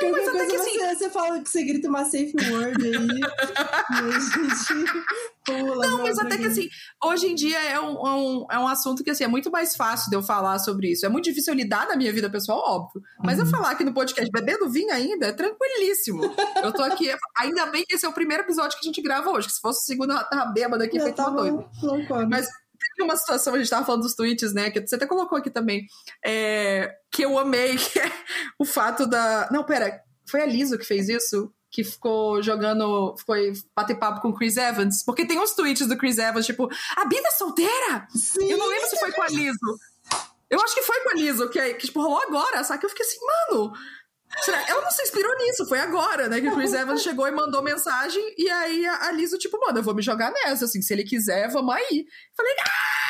Não, mas até que assim... você, você fala que você grita uma safe word aí. *laughs* a gente pula. Não, mas até que assim, hoje em dia é um, é um, é um assunto que assim, é muito mais fácil de eu falar sobre isso. É muito difícil eu lidar na minha vida pessoal, óbvio. Mas uhum. eu falar aqui no podcast bebendo vinho ainda é tranquilíssimo. Eu tô aqui, ainda bem que esse é o primeiro episódio que a gente grava hoje. Que se fosse o segundo, eu tava bêbada aqui, feito uma doida. Mas teve uma situação, a gente tava falando dos tweets, né? Que você até colocou aqui também. É, que eu amei, que é o fato da. Não, pera, foi a Liso que fez isso? Que ficou jogando, foi bater papo com o Chris Evans. Porque tem uns tweets do Chris Evans, tipo, a Bida é solteira? Sim, eu não lembro se foi com a Liso. Eu acho que foi com a Liso, que, que tipo, rolou agora, sabe? Que eu fiquei assim, mano, ela não se inspirou nisso, foi agora, né? Que o Chris Evans chegou e mandou mensagem, e aí a Liso, tipo, mano, eu vou me jogar nessa, assim, se ele quiser, vamos aí. Falei, ah!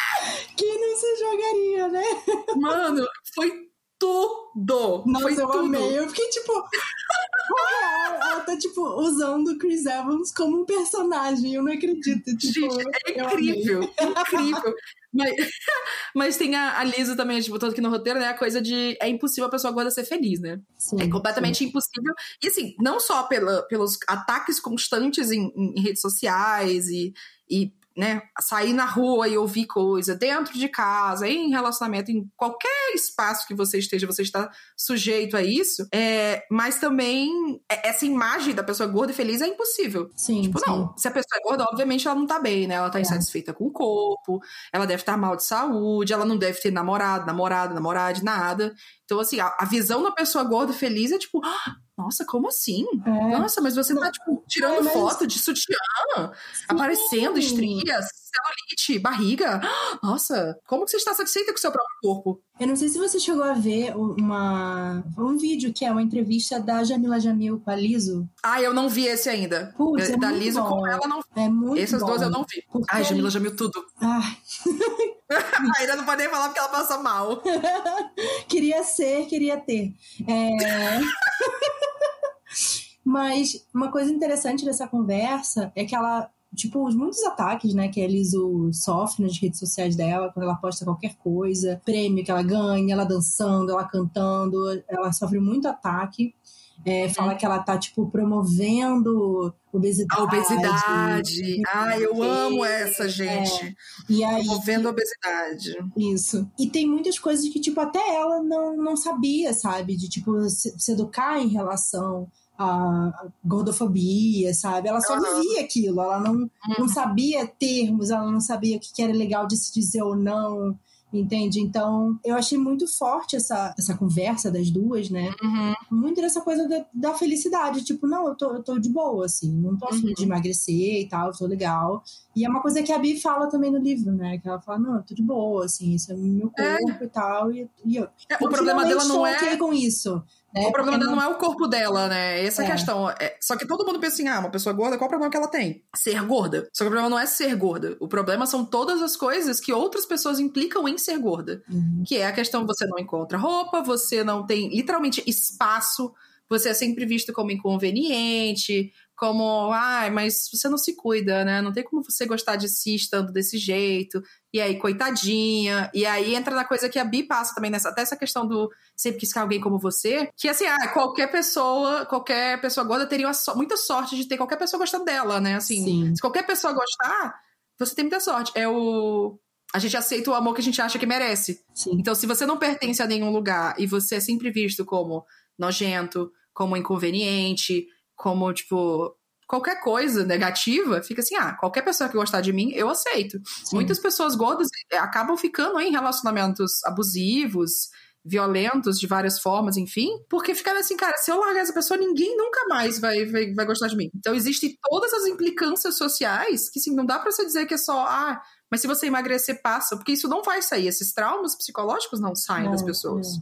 Quem não se jogaria, né? Mano, foi tudo! Nossa, foi eu tudo. amei. Eu fiquei, tipo, *laughs* ela tá, tipo, usando o Chris Evans como um personagem. Eu não acredito. Tipo, Gente, é incrível, incrível. Mas, *laughs* mas tem a, a Lisa também, tipo, tanto que no roteiro, né? A coisa de é impossível a pessoa gorda ser feliz, né? Sim, é completamente sim. impossível. E assim, não só pela, pelos ataques constantes em, em redes sociais e, e né, sair na rua e ouvir coisa, dentro de casa, em relacionamento, em qualquer espaço que você esteja, você está sujeito a isso. É, mas também é, essa imagem da pessoa gorda e feliz é impossível. Sim. Tipo, sim. não. Se a pessoa é gorda, obviamente ela não tá bem, né? Ela tá é. insatisfeita com o corpo, ela deve estar mal de saúde, ela não deve ter namorado, namorada, namorada, nada. Então, assim, a, a visão da pessoa gorda e feliz é tipo, ah, nossa, como assim? É. Nossa, mas você tá, tipo, tirando é, mas... foto de sutiã, Sim. aparecendo estrias, celulite, barriga. Nossa, como que você está satisfeita com o seu próprio corpo? Eu não sei se você chegou a ver uma, um vídeo que é uma entrevista da Jamila Jamil com a Liso. Ah, eu não vi esse ainda. Putz, é da Liso bom. com ela não vi. É muito Essas bom. duas eu não vi. Porque... Ai, Jamila Jamil tudo. Ai. *laughs* Ainda não pode nem falar porque ela passa mal. *laughs* queria ser, queria ter. É... *laughs* Mas uma coisa interessante dessa conversa é que ela tipo, os muitos ataques, né, que a Liso sofre nas redes sociais dela, quando ela posta qualquer coisa, prêmio que ela ganha, ela dançando, ela cantando, ela sofre muito ataque. É, fala que ela tá, tipo, promovendo obesidade. A obesidade. Ah, eu amo essa, gente. É. E aí, promovendo a obesidade. Isso. E tem muitas coisas que, tipo, até ela não, não sabia, sabe? De, tipo, se, se educar em relação a gordofobia, sabe? Ela só uhum. vivia aquilo, ela não, uhum. não sabia termos, ela não sabia o que era legal de se dizer ou não entende? Então, eu achei muito forte essa, essa conversa das duas, né? Uhum. Muito dessa coisa da, da, felicidade, tipo, não, eu tô, eu tô de boa, assim, não tô afim uhum. de emagrecer e tal, eu tô legal. E é uma coisa que a Bi fala também no livro, né? Que ela fala, não, eu tô de boa, assim, isso é meu é. corpo é. e tal, e, e eu, é, o problema dela não é... com isso. Né? O problema não... não... é o corpo dela, né? Essa é a é. questão. É, só que todo mundo pensa assim, ah, uma pessoa gorda, qual o problema que ela tem? Ser gorda. Só que o problema não é ser gorda. O problema são todas as coisas que outras pessoas implicam em ser gorda. Uhum. Que é a questão você não encontra roupa, você não tem literalmente espaço, você é sempre visto como inconveniente, como, ai, mas você não se cuida, né? Não tem como você gostar de si estando desse jeito. E aí, coitadinha. E aí entra na coisa que a Bi passa também nessa, até essa questão do sempre quis alguém como você, que assim, ah, qualquer pessoa, qualquer pessoa gorda teria so, muita sorte de ter qualquer pessoa gostando dela, né? Assim, Sim. se qualquer pessoa gostar, você tem muita sorte. É o a gente aceita o amor que a gente acha que merece. Sim. Então, se você não pertence a nenhum lugar e você é sempre visto como nojento, como inconveniente, como, tipo, qualquer coisa negativa, fica assim, ah, qualquer pessoa que gostar de mim, eu aceito. Sim. Muitas pessoas gordas acabam ficando em relacionamentos abusivos, violentos de várias formas, enfim, porque fica assim, cara, se eu largar essa pessoa, ninguém nunca mais vai, vai, vai gostar de mim. Então existem todas as implicâncias sociais que, assim, não dá pra você dizer que é só, ah, mas se você emagrecer, passa, porque isso não vai sair. Esses traumas psicológicos não saem das pessoas.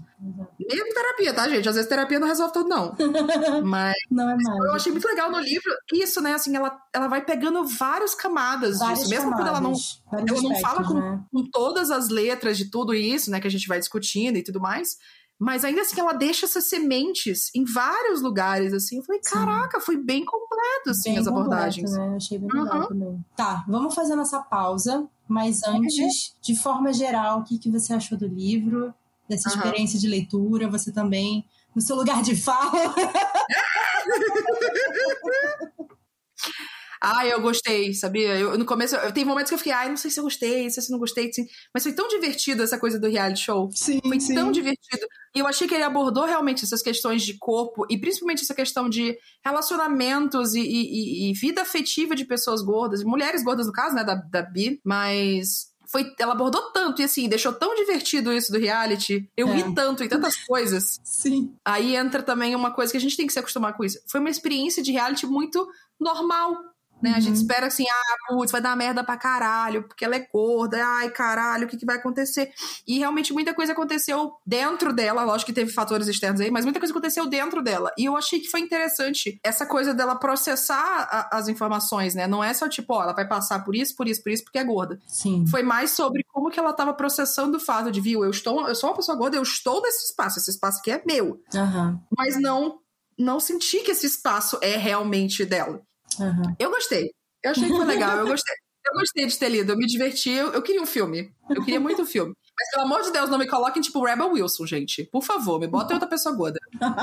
Mesmo terapia, tá, gente? Às vezes terapia não resolve tudo, não. *laughs* Mas não é mais. eu achei muito legal no livro isso, né? Assim, ela, ela vai pegando várias camadas várias disso. Mesmo camadas, quando ela não, ela não fala com, né? com todas as letras de tudo isso, né? Que a gente vai discutindo e tudo mais. Mas ainda assim, ela deixa essas sementes em vários lugares, assim. Eu falei, caraca, foi bem completo, assim, bem as completo, abordagens. Né? Achei bem legal uhum. também. Tá, vamos fazer nossa pausa. Mas antes, de forma geral, o que, que você achou do livro, dessa uhum. experiência de leitura? Você também, no seu lugar de fala. *laughs* *laughs* *laughs* Ah, eu gostei, sabia? Eu, no começo, eu, tem momentos que eu fiquei, ai, não sei se eu gostei, se eu não gostei, sim. mas foi tão divertido essa coisa do reality show. Sim, foi sim. tão divertido. E eu achei que ele abordou realmente essas questões de corpo, e principalmente essa questão de relacionamentos e, e, e vida afetiva de pessoas gordas, mulheres gordas no caso, né, da, da Bi, mas foi, ela abordou tanto e assim, deixou tão divertido isso do reality. Eu é. ri tanto em tantas coisas. Sim. Aí entra também uma coisa que a gente tem que se acostumar com isso. Foi uma experiência de reality muito normal. Né? Uhum. A gente uhum. espera assim, ah, putz, vai dar merda pra caralho, porque ela é gorda, ai, caralho, o que, que vai acontecer? E realmente muita coisa aconteceu dentro dela, lógico que teve fatores externos aí, mas muita coisa aconteceu dentro dela. E eu achei que foi interessante essa coisa dela processar a, as informações, né? Não é só tipo, ó, ela vai passar por isso, por isso, por isso, porque é gorda. Sim. Foi mais sobre como que ela tava processando o fato de, viu, eu estou, eu sou uma pessoa gorda, eu estou nesse espaço, esse espaço aqui é meu. Uhum. Mas não não senti que esse espaço é realmente dela. Uhum. Eu gostei. Eu achei que foi legal. Eu gostei. Eu gostei de ter lido, eu me diverti. Eu, eu queria um filme. Eu queria muito um filme. Mas, pelo amor de Deus, não me coloquem tipo Rebel Wilson, gente. Por favor, me botem outra pessoa gorda.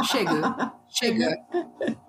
Chega. Chega.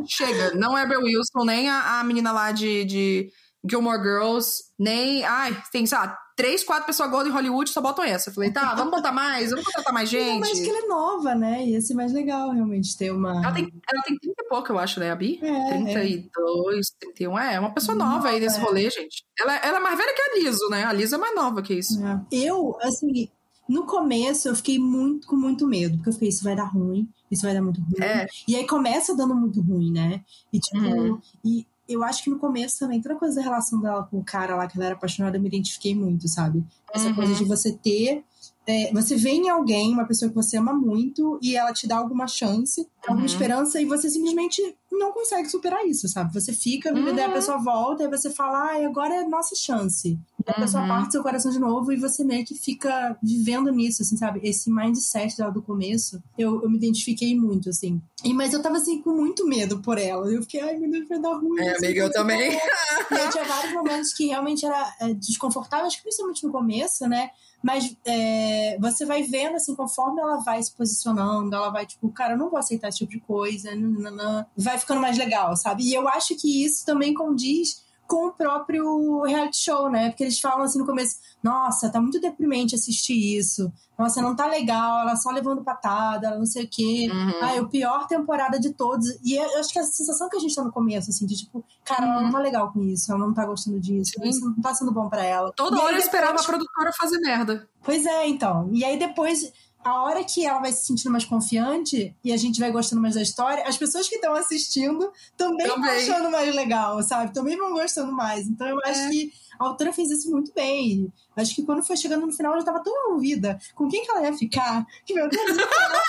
Chega. Não é Rebel Wilson, nem a, a menina lá de, de Gilmore Girls, nem. Ai, tem, sei lá, três, quatro pessoas gordas em Hollywood só botam essa. Eu falei, tá, vamos botar mais, vamos contratar mais *laughs* gente. Mais que ela é nova, né? Ia ser mais legal realmente ter uma. Ela tem, ela tem 30 e pouco, eu acho, né, a Bi? É, 32, é. 31. É, é uma pessoa nova, nova aí nesse é. rolê, gente. Ela, ela é mais velha que a Liso, né? A Liso é mais nova que isso. É. Eu, assim, no começo eu fiquei muito com muito medo, porque eu fiquei, isso vai dar ruim, isso vai dar muito ruim. É. E aí começa dando muito ruim, né? E tipo, uhum. e eu acho que no começo também, toda coisa da relação dela com o cara lá, que ela era apaixonada, eu me identifiquei muito, sabe? Essa uhum. coisa de você ter. É, você vê em alguém, uma pessoa que você ama muito, e ela te dá alguma chance, alguma uhum. esperança, e você simplesmente não consegue superar isso, sabe? Você fica, uhum. daí a pessoa volta, e você fala, ah, agora é nossa chance. a pessoa Uhum. parte seu coração de novo e você meio que fica vivendo nisso, assim, sabe? Esse mindset dela do começo, eu, eu me identifiquei muito, assim. E, mas eu tava, assim, com muito medo por ela. Eu fiquei, ai, meu Deus, vai dar ruim. É, sei amiga, eu também. *laughs* E aí tinha vários momentos que realmente era é, desconfortável, acho que principalmente no começo, né? Mas é, você vai vendo, assim, conforme ela vai se posicionando, ela vai, tipo, cara, eu não vou aceitar esse tipo de coisa, nananã. vai ficando mais legal, sabe? E eu acho que isso também condiz com o próprio reality show, né? Porque eles falam assim no começo, nossa, tá muito deprimente assistir isso. Nossa, não tá legal, ela só levando patada, ela não sei o quê. Uhum. Ah, é a pior temporada de todos. E eu acho que a sensação que a gente tá no começo, assim, de tipo, cara, ela não tá legal com isso, ela não tá gostando disso, Sim. isso não tá sendo bom pra ela. Toda E hora eu depois- esperava a produtora fazer merda. Pois é, então. E aí depois, a hora que ela vai se sentindo mais confiante e a gente vai gostando mais da história, as pessoas que estão assistindo também, vão Também. achando mais legal, sabe? Também vão gostando mais. Então eu acho É. que a autora fez isso muito bem. Acho que quando foi chegando no final, ela já tava tão envolvida com quem que ela ia ficar. Que meu Deus, *laughs* ela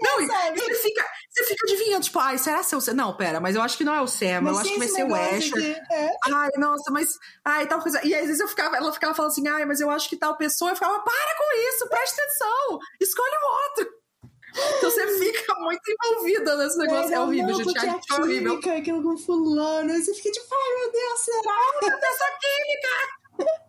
Não, e sabe? você fica, você fica adivinhando, tipo, ai, será ser o Sam? Não, pera, mas eu acho que não é o Sam, eu acho que vai ser o Asher. De, é, Ai, nossa, mas. Ai, tal coisa. E às vezes eu ficava, ela ficava falando assim, ai, mas eu acho que tal pessoa. Eu ficava, para com isso, presta atenção, escolhe o outro. Então você fica muito envolvida nesse negócio. É não, horrível, gente. é horrível. química, aquilo com fulano. Aí Você fica tipo, ai meu Deus, será? Essa química!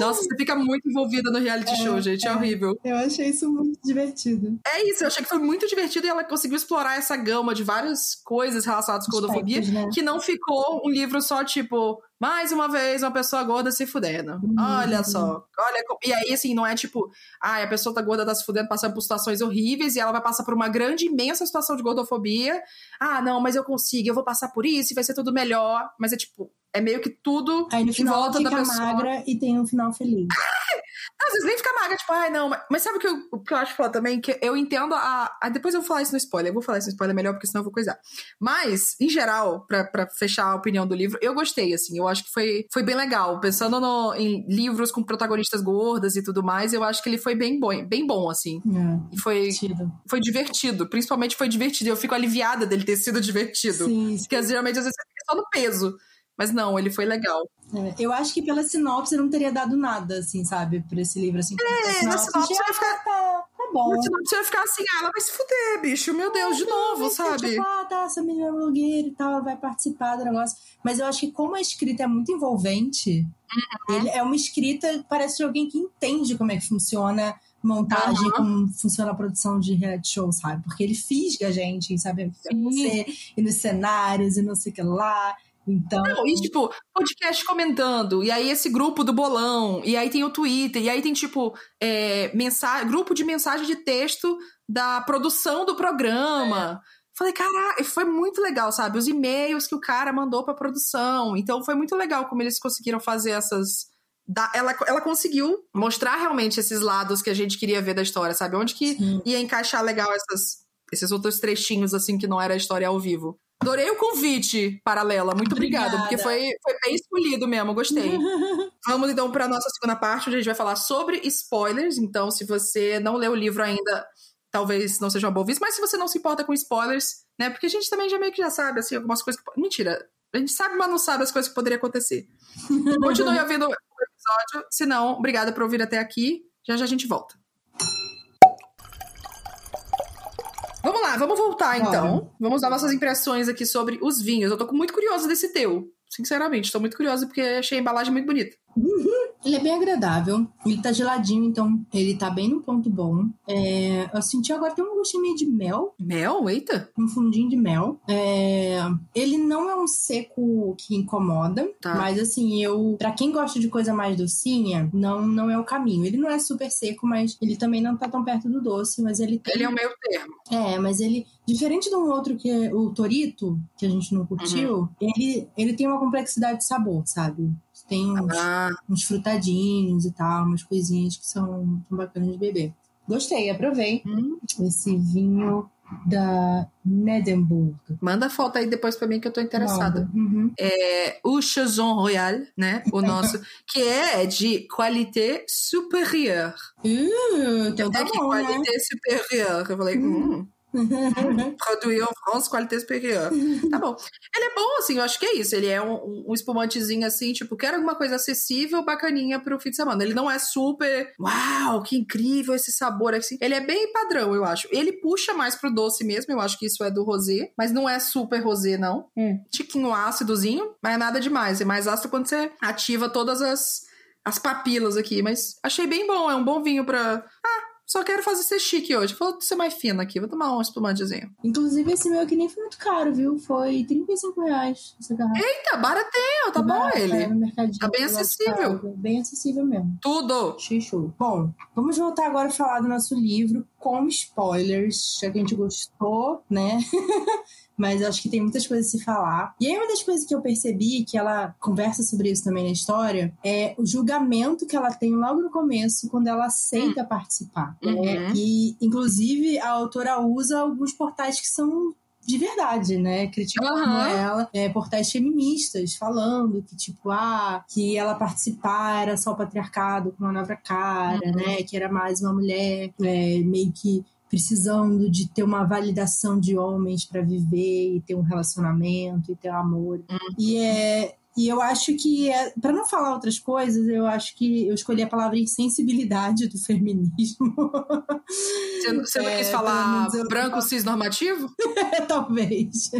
Nossa, você fica muito envolvida no reality É, show, gente. É, é. horrível. Eu achei isso muito divertido. É isso, eu achei que foi muito divertido e ela conseguiu explorar essa gama de várias coisas relacionadas com gordofobia. Aspectos, né? Que não ficou um livro só, tipo, mais uma vez uma pessoa gorda se fudendo. Uhum. Olha só. Olha, e aí, assim, não é tipo, ah, a pessoa tá gorda, tá se fudendo, passando por situações horríveis e ela vai passar por uma grande, imensa situação de gordofobia. Ah, não, mas eu consigo, eu vou passar por isso e vai ser tudo melhor. Mas é tipo, é meio que tudo Aí no em final volta fica da pessoa. magra e tem um final feliz. *laughs* Às vezes nem fica magra, tipo, ai, não. Mas, mas sabe o que eu, o que eu acho foda também? Que eu entendo a, a- Depois eu vou falar isso no spoiler. Eu vou falar isso no spoiler melhor, porque senão eu vou coisar. Mas, em geral, pra, pra fechar a opinião do livro, eu gostei, assim. Eu acho que foi, foi bem legal. Pensando no- em livros com protagonistas gordas e tudo mais, eu acho que ele foi bem bom, bem bom assim. É, E foi, divertido. foi divertido. Principalmente foi divertido. Eu fico aliviada dele ter sido divertido. Sim, Porque geralmente às vezes você fica só no peso. Mas não, ele foi legal. É, eu acho que pela sinopse eu não teria dado nada, assim, sabe, pra esse livro, assim. É, na sinopse já vai ficar- tá, tá bom. Mas senão você vai ficar assim, ah, ela vai se fuder, bicho. Meu Deus, de novo, sabe? Tipo, ah, tá, essa menina é blogueira e tal, ela vai participar do negócio. Mas eu acho que como a escrita é muito envolvente, Uhum. ele é uma escrita, parece de alguém que entende como é que funciona montagem, Uhum. como funciona a produção de reality show, sabe? Porque ele fisga a gente, Sim. você, e nos cenários, e não sei o que lá. Então, Não, e tipo, podcast comentando, e aí esse grupo do bolão, e aí tem o Twitter, e aí tem tipo, é, mensa grupo de mensagem de texto da produção do programa. Falei, cara, foi muito legal, sabe? Os e-mails que o cara mandou pra produção. Então foi muito legal como eles conseguiram fazer essas. da- Ela, ela conseguiu mostrar realmente esses lados que a gente queria ver da história, sabe? Onde que Sim. ia encaixar legal essas, esses outros trechinhos, assim, que não era a história ao vivo. Adorei o convite, Paralela. Muito obrigada, Obrigada. porque foi, foi bem escolhido mesmo, gostei. *laughs* Vamos então para nossa segunda parte, onde a gente vai falar sobre spoilers. Então, se você não leu o livro ainda, talvez não seja uma boa vista, mas se você não se importa com spoilers, né? Porque a gente também já meio que já sabe, assim, algumas coisas que. Mentira. A gente sabe, mas não sabe as coisas que poderiam acontecer. *laughs* Continue ouvindo o episódio. Se não, obrigada por ouvir até aqui. Já já a gente volta. Vamos lá, vamos voltar Bora. então. Vamos dar nossas impressões aqui sobre os vinhos. Eu tô muito curiosa desse teu. Sinceramente, tô muito curiosa porque achei a embalagem muito bonita. Ele é bem agradável. Ele tá geladinho, então ele tá bem no ponto bom. É, eu senti agora tem um gostinho meio de mel, Mel? Eita. um fundinho de mel. É, ele não é um seco que incomoda, Tá. mas assim, eu, Pra quem gosta de coisa mais docinha, não não é o caminho. Ele não é super seco, mas ele também não tá tão perto do doce, mas ele tem Ele é o meio termo. É, mas ele, diferente de um outro que é o Torito, que a gente não curtiu, Uhum. ele, ele tem uma complexidade de sabor, sabe? Tem uns, Ah, uns frutadinhos e tal, umas coisinhas que são, são bacanas de beber. Gostei, aprovei hum. esse vinho da Nedenburg. Manda foto aí depois pra mim que eu tô interessada. Uhum. É o Chazon Royal, né? O nosso, *laughs* que é de qualité supérieure. Uh, então tá é que bom, né? qualité supérieure. Eu falei, hum. *laughs* Produit en France, qualité supérieure. Tá bom. Ele é bom, assim, eu acho que é isso. Ele é um, um espumantezinho assim, tipo, quero alguma coisa acessível, bacaninha pro fim de semana. Ele não é super, uau, que incrível esse sabor, assim. Ele é bem padrão, eu acho. Ele puxa mais pro doce mesmo, eu acho que isso é do rosé, mas não é super rosé, não. Hum. Tiquinho ácidozinho, mas é nada demais. É mais ácido quando você ativa todas as, as papilas aqui. Mas achei bem bom, é um bom vinho pra. Ah, só quero fazer ser chique hoje. Vou ser mais fina aqui. Vou tomar um espumantezinho. Inclusive, esse meu aqui nem foi muito caro, viu? Foi 35 reais essa garrafa. Eita, baratinho. Tá bom ele. É, Tá bem acessível. Bem acessível mesmo. Tudo. Xixu. Bom, vamos voltar agora a falar do nosso livro com spoilers, já que a gente gostou, né? *laughs* Mas acho que tem muitas coisas a se falar. E aí, uma das coisas que eu percebi, que ela conversa sobre isso também na história, é o julgamento que ela tem logo no começo, quando ela aceita participar. Uhum. né? E, inclusive, a autora usa alguns portais que são de verdade, né? Criticando Aham. ela, é, portais feministas falando que, tipo, ah, que ela participar era só o patriarcado com uma nova cara, Uhum. né? Que era mais uma mulher é, meio que precisando de ter uma validação de homens para viver e ter um relacionamento e ter um amor. Uhum. E é e eu acho que, é, para não falar outras coisas, eu acho que eu escolhi a palavra insensibilidade do *laughs* feminismo. Você, você não É, quis falar não branco cis normativo? *laughs* Talvez.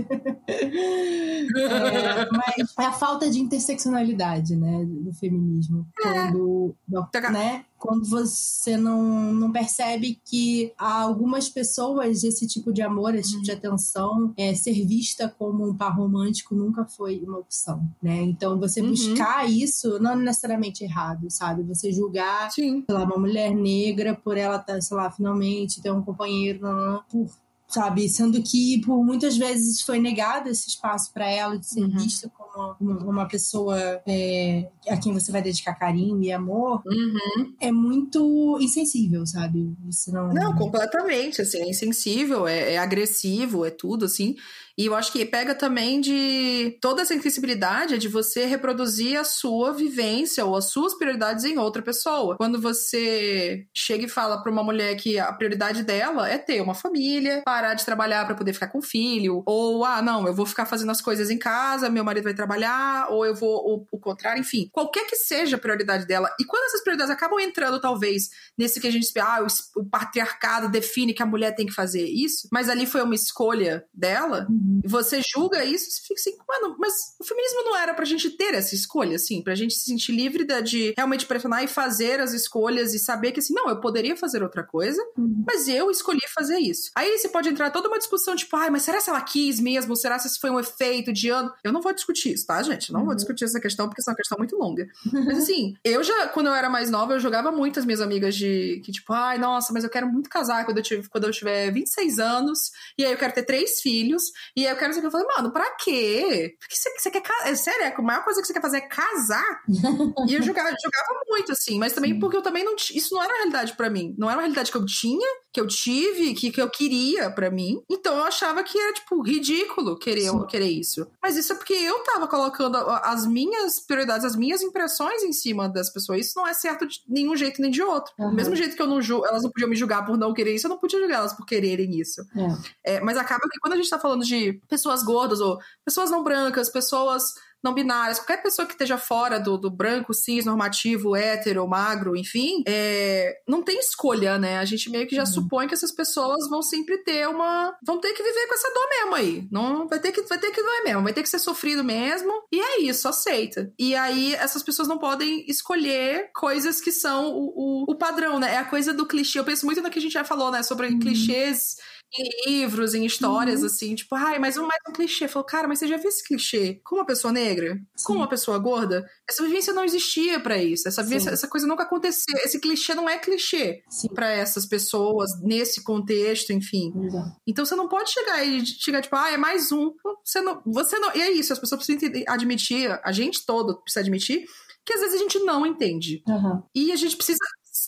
É, mas é a falta de interseccionalidade, né, do feminismo. Quando, Tá- né, quando você não, não percebe que há algumas pessoas esse tipo de amor, esse tipo de atenção, é, ser vista como um par romântico nunca foi uma opção, né? Então você Uhum. buscar isso não é necessariamente errado, sabe? Você julgar Sim. sei lá, uma mulher negra por ela tá, sei lá, finalmente ter um companheiro, não, não, não, por, sabe, sendo que por muitas vezes foi negado esse espaço para ela de ser Uhum. vista como uma, uma pessoa é, a quem você vai dedicar carinho e amor, Uhum. é muito insensível, sabe? Você não. Não, completamente, assim, é insensível, é, é agressivo, é tudo, assim. E eu acho que pega também de toda essa insensibilidade é de você reproduzir a sua vivência ou as suas prioridades em outra pessoa. Quando você chega e fala pra uma mulher que a prioridade dela é ter uma família, parar de trabalhar pra poder ficar com o filho, ou ah, não, eu vou ficar fazendo as coisas em casa, meu marido vai trabalhar, ou eu vou ou, o contrário, enfim, qualquer que seja a prioridade dela. E quando essas prioridades acabam entrando talvez nesse que a gente ah, o, o patriarcado define que a mulher tem que fazer isso, mas ali foi uma escolha dela. E você julga isso, você fica assim, mano, mas o feminismo não era pra gente ter essa escolha, assim, pra gente se sentir livre da- de realmente pressionar e fazer as escolhas e saber que assim, não, eu poderia fazer outra coisa, Uhum. mas eu escolhi fazer isso. Aí você pode entrar toda uma discussão, tipo, ai, mas será se ela quis mesmo? Será se isso foi um efeito de ano? Eu não vou discutir isso, tá, gente? Não vou Uhum. discutir essa questão, porque isso é uma questão muito longa. *laughs* Mas assim, eu já, quando eu era mais nova, eu jogava muito as minhas amigas de que, tipo, ai, nossa, mas eu quero muito casar quando eu, tive, quando eu tiver 26 anos, e aí eu quero ter três filhos, e aí eu quero ser que eu falei, mano, pra quê? Porque você, você quer casar? É sério, a maior coisa que você quer fazer é casar? e eu jogava, *laughs* jogava muito, assim, mas também porque eu também não. Isso não era uma realidade pra mim. Não era uma realidade que eu tinha, que eu tive, que, que eu queria pra mim. Então eu achava que era, tipo, ridículo querer, Sim. querer isso. Mas isso é porque eu tava colocando as minhas prioridades, as minhas impressões em cima das pessoas. Isso não é certo de nenhum jeito nem de outro. Uhum. Do mesmo jeito que eu não ju elas não podiam me julgar por não querer isso, eu não podia julgar elas por quererem isso. É. É, mas acaba que quando a gente tá falando de pessoas gordas ou pessoas não brancas, pessoas não binárias, qualquer pessoa que esteja fora do, do branco, cis, normativo, hétero, magro, enfim, é, não tem escolha, né? A gente meio que já Uhum. supõe que essas pessoas vão sempre ter uma. vão ter que viver com essa dor mesmo aí. Não, vai ter que, vai ter que doer mesmo, vai ter que ser sofrido mesmo. E é isso, aceita. E aí essas pessoas não podem escolher coisas que são o, o, o padrão, né? É a coisa do clichê. Eu penso muito no que a gente já falou, né? Sobre Uhum. clichês em livros, em histórias, Uhum. assim, tipo, ai, mas um, mais um clichê. Falou, cara, mas você já viu esse clichê com uma pessoa negra? Com Sim. uma pessoa gorda? Essa vivência não existia pra isso. Essa, vivência, essa coisa nunca aconteceu. Esse clichê não é clichê pra essas pessoas, nesse contexto, enfim. Exato. Então você não pode chegar e chegar, tipo, ah, é mais um. Você não. Você não. E é isso, as pessoas precisam admitir, a gente todo precisa admitir, que às vezes a gente não entende. Aham. E a gente precisa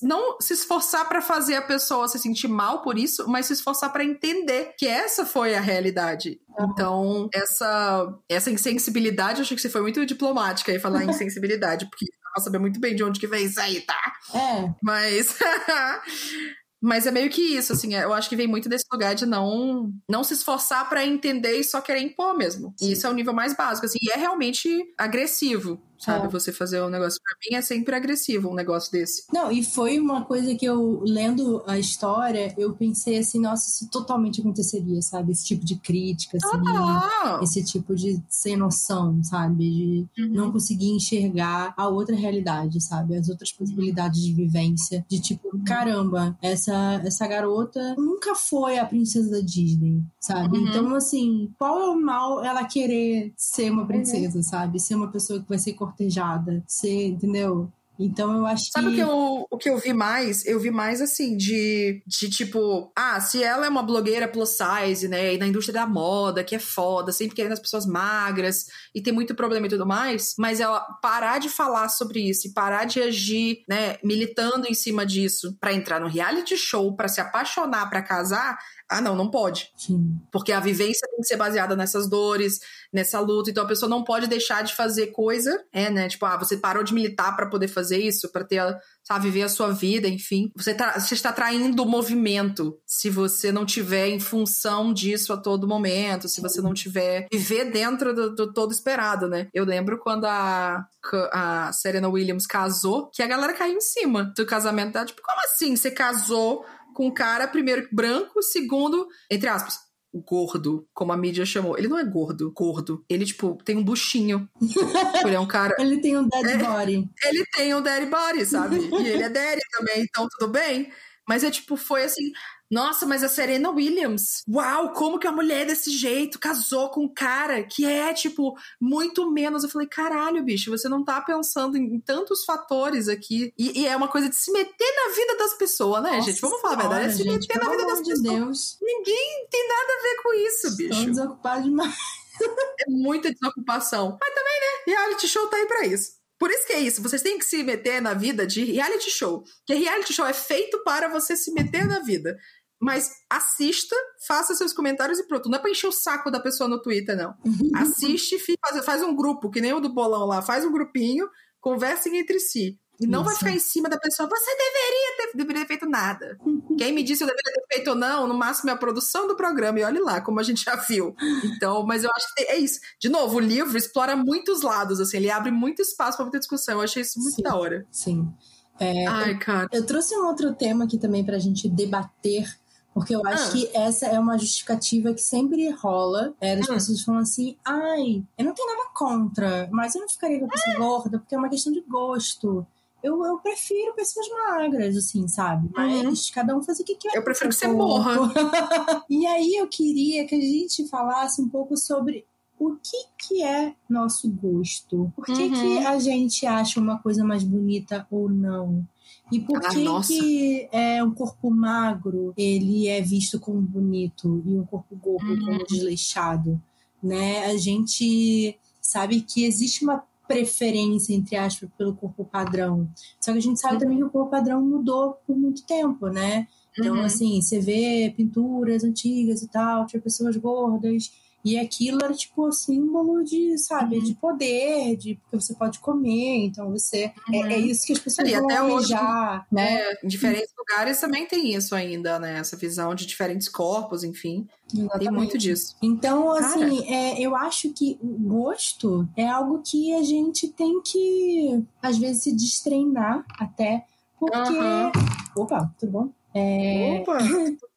não se esforçar pra fazer a pessoa se sentir mal por isso, mas se esforçar pra entender que essa foi a realidade. Aham. Então, essa essa insensibilidade, eu achei que você foi muito diplomática aí falar *laughs* insensibilidade, porque ela saber muito bem de onde que vem isso aí, tá? É. Mas *laughs* Mas é meio que isso, assim, eu acho que vem muito desse lugar de não não se esforçar para entender e só querer impor mesmo. E isso é o nível mais básico, assim, e é realmente agressivo sabe? É. Você fazer um negócio. Pra mim é sempre agressivo um negócio desse. Não, e foi uma coisa que eu, lendo a história, eu pensei assim, nossa, isso totalmente aconteceria, sabe? Esse tipo de crítica, assim, ah, esse tipo de sem noção, sabe? De uhum. não conseguir enxergar a outra realidade, sabe? As outras possibilidades de vivência. De tipo, uhum. caramba, essa, essa garota nunca foi a princesa da Disney, sabe? Uhum. Então, assim, qual é o mal ela querer ser uma princesa, uhum. sabe? Ser uma pessoa que vai ser cortejada. Você, entendeu? Então eu acho Sabe que. Sabe o que eu, o que eu vi mais? Eu vi mais assim, de, de tipo, ah, se ela é uma blogueira plus size, né? E na indústria da moda, que é foda, sempre querendo as pessoas magras e tem muito problema e tudo mais, mas ela parar de falar sobre isso e parar de agir, né, militando em cima disso para entrar no reality show, para se apaixonar, para casar, ah, não, não pode. Sim. Porque a vivência tem que ser baseada nessas dores, nessa luta. Então a pessoa não pode deixar de fazer coisa, é, né? Tipo, ah, você parou de militar para poder fazer isso, para ter, sabe, viver a sua vida, enfim. Você, tá, você está traindo o movimento se você não tiver em função disso a todo momento, se você não tiver viver dentro do, do todo esperado, né? Eu lembro quando a, a Serena Williams casou, que a galera caiu em cima do casamento dela. Tipo, como assim? Você casou com um cara, primeiro, branco, segundo, entre aspas, gordo, como a mídia chamou. Ele não é gordo, gordo. Ele, tipo, tem um buchinho. *laughs* ele é um cara. ele tem um dead é, body. Ele tem um dead body, sabe? e ele é daddy também, então tudo bem. Mas é tipo, foi assim. Nossa, mas a Serena Williams, uau, como que a mulher desse jeito casou com um cara que é, tipo, muito menos. Eu falei, caralho, bicho, você não tá pensando em, tantos fatores aqui. E, e, é uma coisa de se meter na vida das pessoas, né, Nossa gente? Vamos falar a verdade. É se gente, meter na vida das de pessoas. Deus. Ninguém tem nada a ver com isso, bicho. Estão desocupados demais. é muita desocupação. Mas também, né? Reality show tá aí pra isso. Por isso que é isso, vocês têm que se meter na vida de reality show. Que reality show é feito para você se meter na vida. Mas assista, faça seus comentários e pronto. Não é pra encher o saco da pessoa no Twitter, não. Assiste, faz, faz um grupo, que nem o do bolão lá, faz um grupinho, conversem entre si. E não Isso. vai ficar em cima da pessoa, você deveria ter, deveria ter feito nada. Quem me disse eu deveria ter feito ou não, no máximo é a produção do programa, e olhe lá, como a gente já viu. Então, mas eu acho que é isso. De novo, o livro explora muitos lados, assim, ele abre muito espaço para muita discussão. Eu achei isso muito sim, da hora. Sim. É, Ai, cara. Eu, eu trouxe um outro tema aqui também pra gente debater porque eu acho ah. que essa é uma justificativa que sempre rola. É, das ah. pessoas falam assim: ai, eu não tenho nada contra, mas eu não ficaria com a pessoa ah. gorda porque é uma questão de gosto. Eu, eu prefiro pessoas magras, assim, sabe? Mas uhum. cada um faz o que quer. Eu prefiro que você morra. *laughs* e aí eu queria que a gente falasse um pouco sobre o que, que é nosso gosto. Por que, uhum. que a gente acha uma coisa mais bonita ou não? E por ah, que, que é, um corpo magro ele é visto como bonito e um corpo gordo uhum. como desleixado? Né? A gente sabe que existe uma preferência, entre aspas, pelo corpo padrão. Só que a gente sabe uhum. também que o corpo padrão mudou por muito tempo, né? Então, uhum. assim, você vê pinturas antigas e tal, tinha pessoas gordas e aquilo era tipo símbolo de, sabe, uhum. de poder, de porque você pode comer, então você. Uhum. É, é, uhum. isso que as pessoas e vão até hoje, né? É, em diferentes lugares também tem isso ainda, né? Essa visão de diferentes corpos, enfim. Exatamente. Tem muito disso. Então, assim, é, eu acho que o gosto é algo que a gente tem que, às vezes, se destreinar até. Porque. Uhum. Opa, tudo bom? É... Opa! *laughs*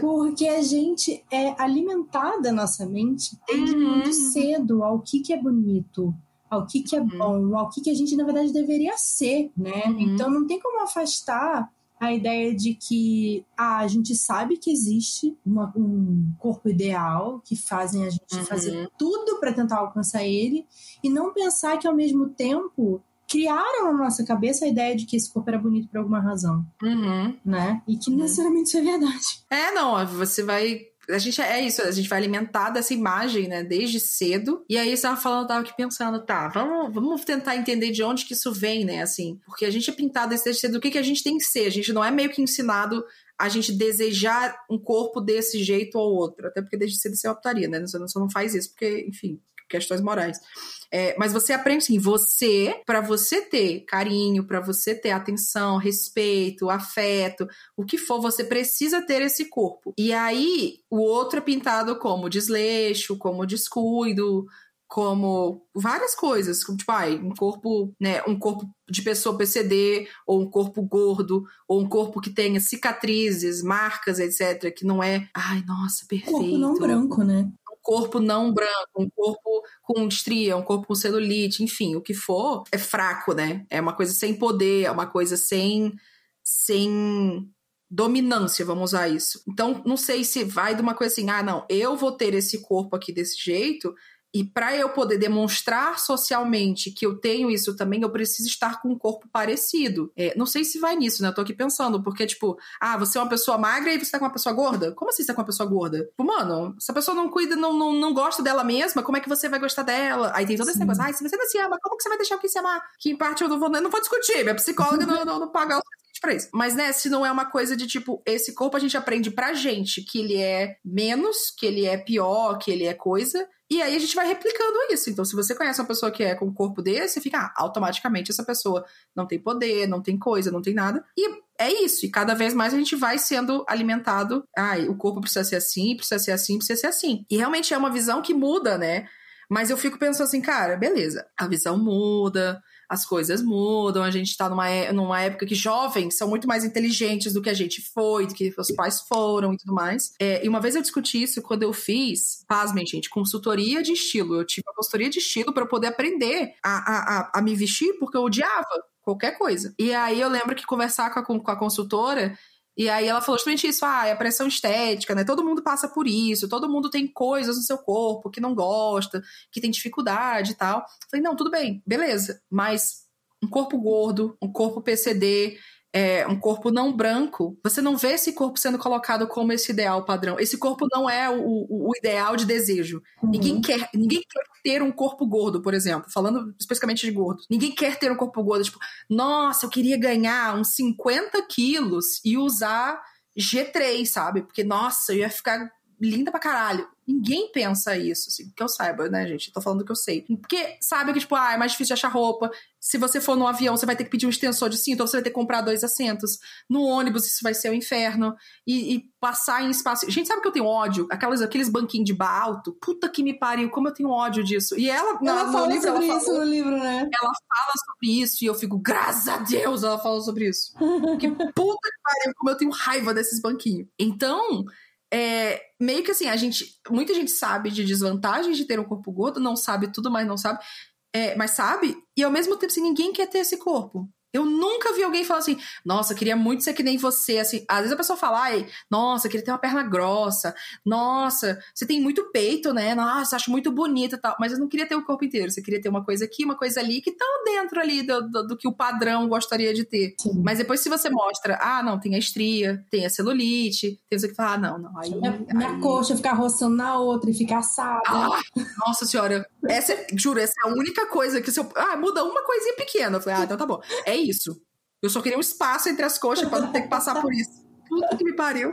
Porque a gente é alimentada nossa mente desde uhum. muito cedo ao que, que é bonito, ao que, que é uhum. bom, ao que, que a gente, na verdade, deveria ser, né? Uhum. Então não tem como afastar a ideia de que ah, a gente sabe que existe uma, um corpo ideal que fazem a gente uhum. fazer tudo para tentar alcançar ele e não pensar que ao mesmo tempo criaram na nossa cabeça a ideia de que esse corpo era bonito por alguma razão. Uhum. Né? E que não necessariamente isso é verdade. É, não, você vai a gente é isso, a gente vai alimentar dessa imagem, né, desde cedo. E aí você tava falando, eu tava aqui pensando, tá, vamos, vamos tentar entender de onde que isso vem, né, assim, porque a gente é pintado desde cedo, o que que a gente tem que ser? A gente não é meio que ensinado a gente desejar um corpo desse jeito ou outro, até porque desde cedo você optaria, né, você não, você não faz isso, porque, enfim, questões morais. É, mas você aprende assim, você, para você ter carinho, para você ter atenção, respeito, afeto, o que for, você precisa ter esse corpo. E aí, o outro é pintado como desleixo, como descuido, como várias coisas, como tipo, ai, um corpo, né, um corpo de pessoa PCD, ou um corpo gordo, ou um corpo que tenha cicatrizes, marcas, etc, que não é, ai, nossa, perfeito. Corpo não branco, né? Corpo não branco, um corpo com estria, um corpo com celulite, enfim, o que for, é fraco, né? É uma coisa sem poder, é uma coisa sem sem dominância, vamos usar isso. Então, não sei se vai de uma coisa assim, ah, não, eu vou ter esse corpo aqui desse jeito, e para eu poder demonstrar socialmente que eu tenho isso também, eu preciso estar com um corpo parecido. É, não sei se vai nisso, né? Eu tô aqui pensando, porque, tipo, ah, você é uma pessoa magra e você tá com uma pessoa gorda? Como assim você tá com uma pessoa gorda? Tipo, mano, se a pessoa não cuida, não, não, não gosta dela mesma, como é que você vai gostar dela? Aí tem todo esse negócio, ah, se você não se ama, como que você vai deixar alguém se amar? Que em parte eu não vou, eu não vou discutir, minha psicóloga não, não, não paga o pra isso. Mas, né, se não é uma coisa de tipo, esse corpo a gente aprende pra gente que ele é menos, que ele é pior, que ele é coisa, e aí a gente vai replicando isso. Então, se você conhece uma pessoa que é com um corpo desse, fica, ah, automaticamente essa pessoa não tem poder, não tem coisa, não tem nada. E é isso. E cada vez mais a gente vai sendo alimentado. Ah, o corpo precisa ser assim, precisa ser assim, precisa ser assim. E realmente é uma visão que muda, né? Mas eu fico pensando assim, cara, beleza, a visão muda, as coisas mudam, a gente tá numa, é, numa época que jovens são muito mais inteligentes do que a gente foi, do que os pais foram e tudo mais. É, e uma vez eu discuti isso quando eu fiz, pasmem, gente, consultoria de estilo. Eu tive uma consultoria de estilo para poder aprender a, a, a, a me vestir, porque eu odiava qualquer coisa. E aí eu lembro que conversar com a, com a consultora, e aí ela falou justamente isso, ah, é a pressão estética, né? Todo mundo passa por isso, todo mundo tem coisas no seu corpo que não gosta, que tem dificuldade e tal. falei, não, tudo bem, beleza, mas um corpo gordo, um corpo PCD, é, um corpo não branco, você não vê esse corpo sendo colocado como esse ideal padrão. Esse corpo não é o, o, o ideal de desejo. Uhum. Ninguém, quer, ninguém quer ter um corpo gordo, por exemplo, falando especificamente de gordo. Ninguém quer ter um corpo gordo, tipo, nossa, eu queria ganhar uns 50 quilos e usar G3, sabe? Porque, nossa, eu ia ficar linda pra caralho. Ninguém pensa isso, assim, que eu saiba, né, gente? Tô falando do que eu sei. Porque sabe que, tipo, ah, é mais difícil de achar roupa. Se você for no avião, você vai ter que pedir um extensor de cinto, ou você vai ter que comprar dois assentos. No ônibus, isso vai ser o um inferno. E, e, passar em espaço. Gente, sabe que eu tenho ódio? Aquelas, aqueles banquinhos de bar alto? Puta que me pariu, como eu tenho ódio disso. E ela, ela fala livro, sobre ela isso falou, no livro, né? Ela fala sobre isso e eu fico, graças a Deus, ela falou sobre isso. *laughs* que puta que pariu, como eu tenho raiva desses banquinhos. Então é, meio que assim, a gente. Muita gente sabe de desvantagens de ter um corpo gordo, não sabe tudo, mas não sabe. É, mas sabe, e ao mesmo tempo, assim, ninguém quer ter esse corpo. Eu nunca vi alguém falar assim, nossa, queria muito ser que nem você. Assim, às vezes a pessoa fala, ai, nossa, queria ter uma perna grossa. Nossa, você tem muito peito, né? Nossa, acho muito bonita e tal. Mas eu não queria ter o corpo inteiro. Você queria ter uma coisa aqui, uma coisa ali, que estão dentro ali do, do, do, que o padrão gostaria de ter. Sim. Mas depois, se você mostra, ah, não, tem a estria, tem a celulite, tem isso que falar, ah, não, não. Aí, minha, aí... coxa ficar roçando na outra e ficar assada. Ah, nossa senhora. Essa, juro, essa é a única coisa que se eu. Ah, muda uma coisinha pequena. Eu falei, ah, então tá bom. É isso. Eu só queria um espaço entre as coxas para não ter que passar por isso. Puta que me pariu.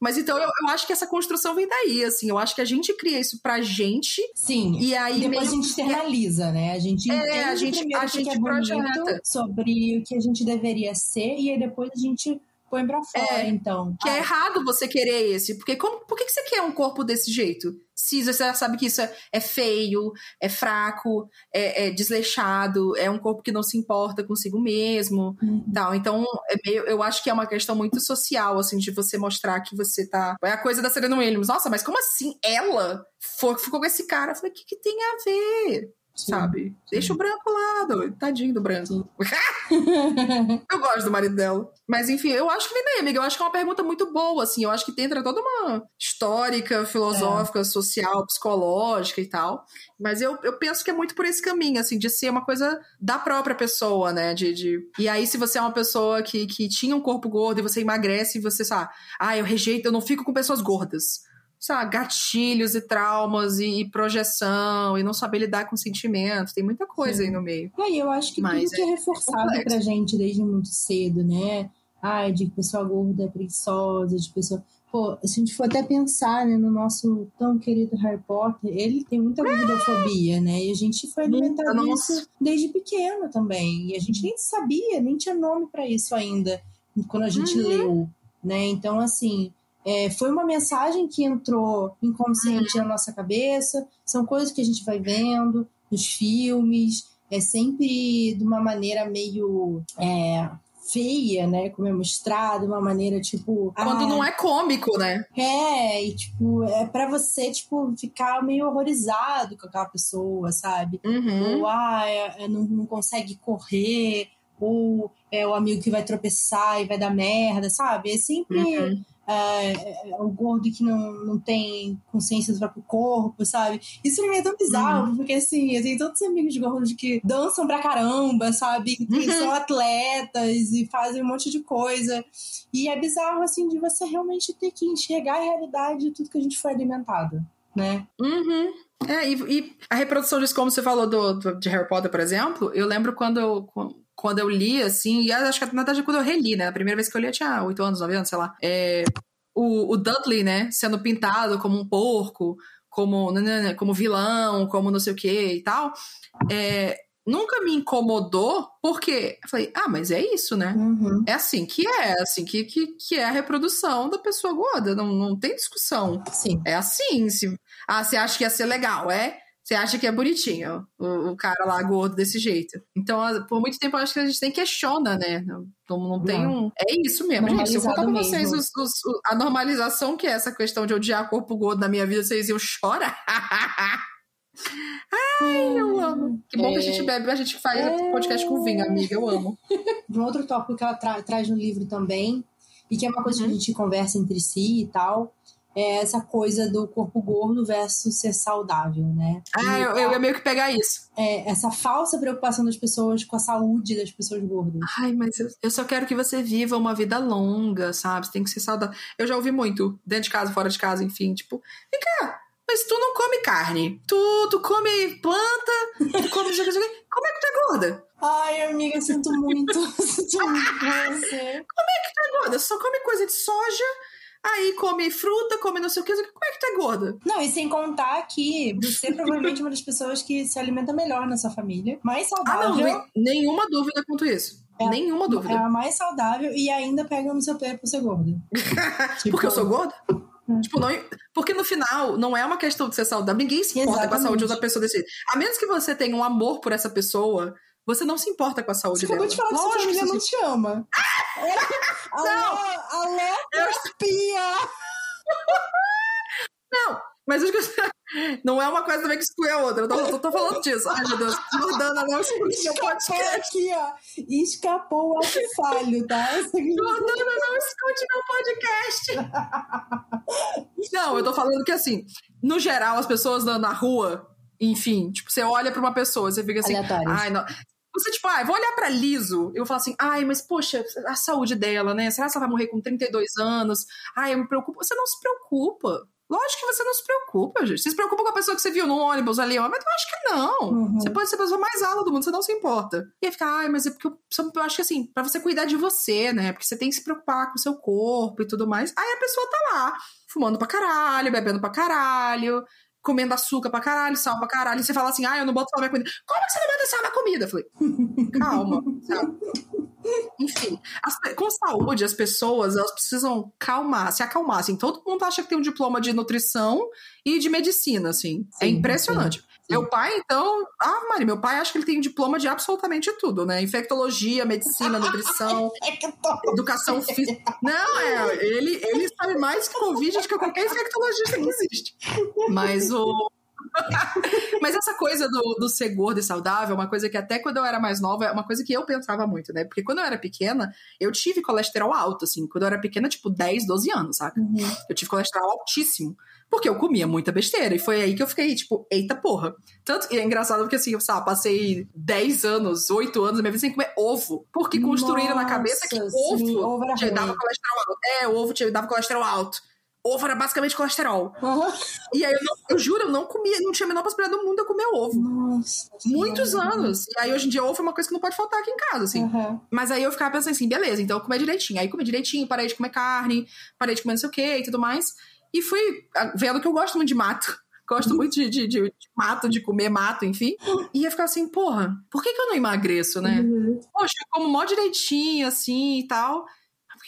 Mas então eu, eu, acho que essa construção vem daí, assim. Eu acho que a gente cria isso pra gente. Sim. E aí depois meio... a gente externaliza, né? A gente é, a gente, a gente é projeta sobre o que a gente deveria ser e aí depois a gente põe pra fora, é, então. Que é ah. é errado você querer esse. Porque como, por que, que você quer um corpo desse jeito? Se você já sabe que isso é, é feio, é fraco, é, é, desleixado, é um corpo que não se importa consigo mesmo. Uhum. Tal. Então, é meio, eu acho que é uma questão muito social, assim, de você mostrar que você tá. É a coisa da Serena Williams. Nossa, mas como assim? Ela ficou com esse cara? Eu falei, o que, que tem a ver? Sim, sabe? Deixa o branco lá, doido. Tadinho do branco. *laughs* eu gosto do marido dela. Mas enfim, eu acho que daí, amiga. Eu acho que é uma pergunta muito boa, assim. Eu acho que entra toda uma histórica, filosófica, é. social, psicológica e tal. Mas eu, eu penso que é muito por esse caminho, assim, de ser uma coisa da própria pessoa, né? De, de... E aí, se você é uma pessoa que, que tinha um corpo gordo e você emagrece e você, sabe, ah, eu rejeito, eu não fico com pessoas gordas sabe, gatilhos e traumas e, e, projeção e não saber lidar com sentimentos. Tem muita coisa Sim. aí no meio. É, eu acho que Mas tudo que é, é reforçado pra gente desde muito cedo, né? Ai, de pessoa gorda é preguiçosa, de pessoa. Pô, se a gente for até pensar né, no nosso tão querido Harry Potter, ele tem muita gordofobia, né? E a gente foi alimentado Nossa. isso desde pequeno também. E a gente nem sabia, nem tinha nome para isso ainda, quando a gente Uhum. leu, né? Então, assim, é, foi uma mensagem que entrou inconsciente na nossa cabeça. São coisas que a gente vai vendo nos filmes, é sempre de uma maneira meio é, feia, né? Como é mostrado, de uma maneira tipo. Quando ah, não é cômico, né? É, e tipo, é pra você, tipo, ficar meio horrorizado com aquela pessoa, sabe? Uhum. Ou, ah, é- é, não, não consegue correr, ou é o amigo que vai tropeçar e vai dar merda, sabe? É sempre Uhum. É, é, o gordo que não, não tem consciência do próprio corpo, sabe? Isso pra mim é tão bizarro, porque assim, eu tenho tantos amigos gordos que dançam pra caramba, sabe? Que Uhum. são atletas e fazem um monte de coisa. E é bizarro, assim, de você realmente ter que enxergar a realidade de tudo que a gente foi alimentado, né? Uhum. É, e, e a reprodução disso, como você falou do, do- de Harry Potter, por exemplo, eu lembro quando eu, quando eu li, assim, e acho que na verdade quando eu reli, né? A primeira vez que eu li eu tinha 8 anos, 9 anos, sei lá. É, o, o Dudley, né, sendo pintado como um porco, como, nanana, como vilão, como não sei o que e tal. É, nunca me incomodou, porque eu falei, ah, mas é isso, né? Uhum. É assim que é, é assim que, que, que é a reprodução da pessoa gorda, não, não tem discussão. Sim. É assim. Se... Ah, você acha que ia ser legal, é? Você acha que é bonitinho o, o cara lá gordo desse jeito. Então, por muito tempo, eu acho que a gente nem questiona, né? Não, não, tem Não. um. É isso mesmo, gente. Se eu contar pra vocês os- os- a normalização que é essa questão de odiar corpo gordo na minha vida, vocês iam chorar. *laughs* Ai, eu amo. Que bom que a gente bebe, a gente faz É. podcast com vinho, amiga. Eu amo. *laughs* Um outro tópico que ela tra- traz no livro também, e que é uma coisa Uhum. que a gente conversa entre si e tal, é essa coisa do corpo gordo versus ser saudável, né? Ah, E eu, eu ia meio que pegar isso. é, essa falsa preocupação das pessoas com a saúde das pessoas gordas. Ai, mas eu, eu só quero que você viva uma vida longa, sabe? Você tem que ser saudável. Eu já ouvi muito, dentro de casa, fora de casa, enfim, tipo, vem cá, mas tu não come carne, tu, tu come planta, tu come. Como é que tu é gorda? Ai, amiga, sinto muito. *laughs* sinto muito por você. Tu é gorda? Só come coisa de soja, aí come fruta, come não sei o que, como é que tu é gorda? Não, e sem contar que você provavelmente é uma das pessoas que se alimenta melhor na sua família, mais Ah, saudável. não, nem- nenhuma dúvida quanto isso. É. Nenhuma É dúvida. a mais saudável e ainda pega no seu pé por ser gorda. Tipo, *laughs* Porque eu sou gorda? Hum. Tipo, não, porque no final não é uma questão de ser saudável. Ninguém se importa com a Exatamente. saúde da pessoa desse jeito. A menos que você tenha um amor por essa pessoa, você não se importa com a saúde Você dela. acabou de falar que sua Lógico família não você- te ama. *laughs* Alô, alô, terapia! *laughs* Não, mas acho que não é uma coisa também que exclui a outra. Eu tô, eu tô falando disso. Ai, meu Deus. Jordana, não exclui seu Escapou podcast. aqui, ó. Escapou o ato falho, tá? Jordana, não escute meu podcast. *laughs* Não, eu tô falando que assim, no geral, as pessoas na, na rua, enfim, tipo, você olha pra uma pessoa, você fica assim, Aleatórios. ai, não. Você, tipo, ai, vou olhar pra Liso. Eu vou falar assim, ai, mas poxa, a saúde dela, né? Será que ela vai morrer com 32 anos? Ai, eu me preocupo. Você não se preocupa. Lógico que você não se preocupa, gente. Você se preocupa com a pessoa que você viu no ônibus ali, ó, mas eu acho que não. Uhum. Você pode ser a pessoa mais alta do mundo, você não se importa. E aí fica, ai, mas é porque eu, eu acho que assim, pra você cuidar de você, né? Porque você tem que se preocupar com o seu corpo e tudo mais. Aí a pessoa tá lá, fumando pra caralho, bebendo pra caralho, comendo açúcar pra caralho, sal pra caralho. E você fala assim, ai, eu não boto sal na minha comida. Como que você não bota sal na comida? Eu falei, calma, sabe? Enfim, as com saúde, as pessoas elas precisam calmar, se acalmar. Assim, todo mundo acha que tem um diploma de nutrição e de medicina, assim. é Sim, impressionante. sim. Meu pai, então. Ah, Mari, meu pai acha que ele tem um diploma de absolutamente tudo, né? Infectologia, medicina, nutrição, *laughs* É educação física. Não, é. Ele, ele sabe mais que Covid do que qualquer infectologista que existe. Mas o. *laughs* Mas essa coisa do, do ser gordo e saudável é uma coisa que até quando eu era mais nova, é uma coisa que eu pensava muito, né? Porque quando eu era pequena, eu tive colesterol alto, assim. Quando eu era pequena, tipo 10, 12 anos, saca? Uhum. Eu tive colesterol altíssimo. Porque eu comia muita besteira. E foi aí que eu fiquei, tipo, eita porra. Tanto que é engraçado porque, assim, eu sabe, passei 10 anos, 8 anos da minha vida sem comer ovo. Porque construíram na cabeça que Nossa, ovo, sim, ovo te dava colesterol alto. É, ovo te dava colesterol alto. Ovo era basicamente colesterol. Uhum. E aí eu, não, eu juro, eu não comia, não tinha a menor possibilidade do mundo eu comer ovo. Nossa. Muitos anos. E aí hoje em dia ovo é uma coisa que não pode faltar aqui em casa, assim. Uhum. Mas aí eu ficava pensando assim, beleza, então eu comer direitinho. Aí comi direitinho, parei de comer carne, parei de comer não sei o que e tudo mais. E fui ah, vendo que eu gosto muito de mato. *laughs* Gosto muito de, de, de- de mato, de comer mato, enfim. E ia ficar assim, porra, por que, que eu não emagreço, né? Uhum. Poxa, eu como mó direitinho, assim e tal.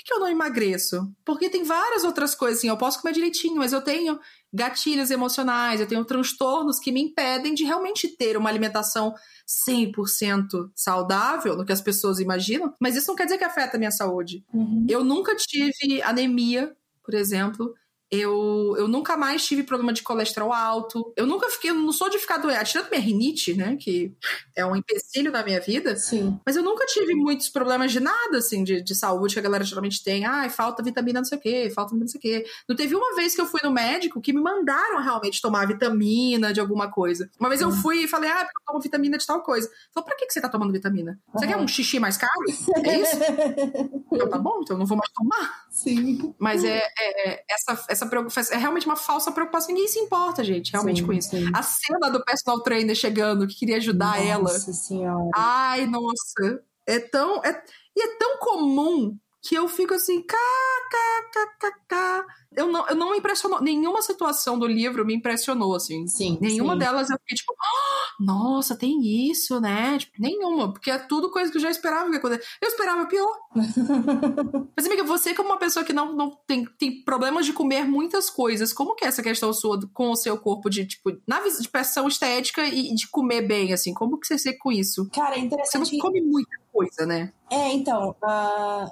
Que, que eu não emagreço? Porque tem várias outras coisas, assim. Eu posso comer direitinho, mas eu tenho gatilhos emocionais, eu tenho transtornos que me impedem de realmente ter uma alimentação 100% saudável, no que as pessoas imaginam. Mas isso não quer dizer que afeta a minha saúde. Uhum. Eu nunca tive anemia, por exemplo. Eu, eu nunca mais tive problema de colesterol alto. Eu nunca fiquei, eu não sou de ficar doente. Tirando minha rinite, né? Que é um empecilho na minha vida. Sim. Mas eu nunca tive muitos problemas de nada, assim, de, de saúde que a galera geralmente tem. Ai, falta vitamina não sei o quê, falta vitamina não sei o quê. Não teve uma vez que eu fui no médico que me mandaram realmente tomar vitamina de alguma coisa. Uma vez eu fui e falei, ah, porque eu tomo vitamina de tal coisa. Falou, pra que, que você tá tomando vitamina? Você Aham. quer um xixi mais caro? É isso? *laughs* então tá bom, então eu não vou mais tomar. Sim. Mas é, é- é- essa, essa preocupação, é realmente uma falsa preocupação. Ninguém se importa, gente, realmente Sim, com isso. sim. A cena do personal trainer chegando, que queria ajudar ela. Nossa senhora. Ai, nossa. É tão. É, e é tão comum que eu fico assim, cá, cá, cá, cá, cá. Eu não, eu não me impressionou. Nenhuma situação do livro me impressionou, assim. Sim. Nenhuma sim. delas eu fiquei tipo, "Ah, nossa, tem isso, né? Tipo, nenhuma, porque é tudo coisa que eu já esperava que acontecesse. Eu esperava pior. *laughs* Mas, amiga, você, como uma pessoa que não, não tem, tem problemas de comer muitas coisas, como que é essa questão sua com o seu corpo de, tipo, na de pressão estética e de comer bem, assim? Como que você segue com isso? Cara, é Você não interessante. come muita coisa, né? É, então, ah,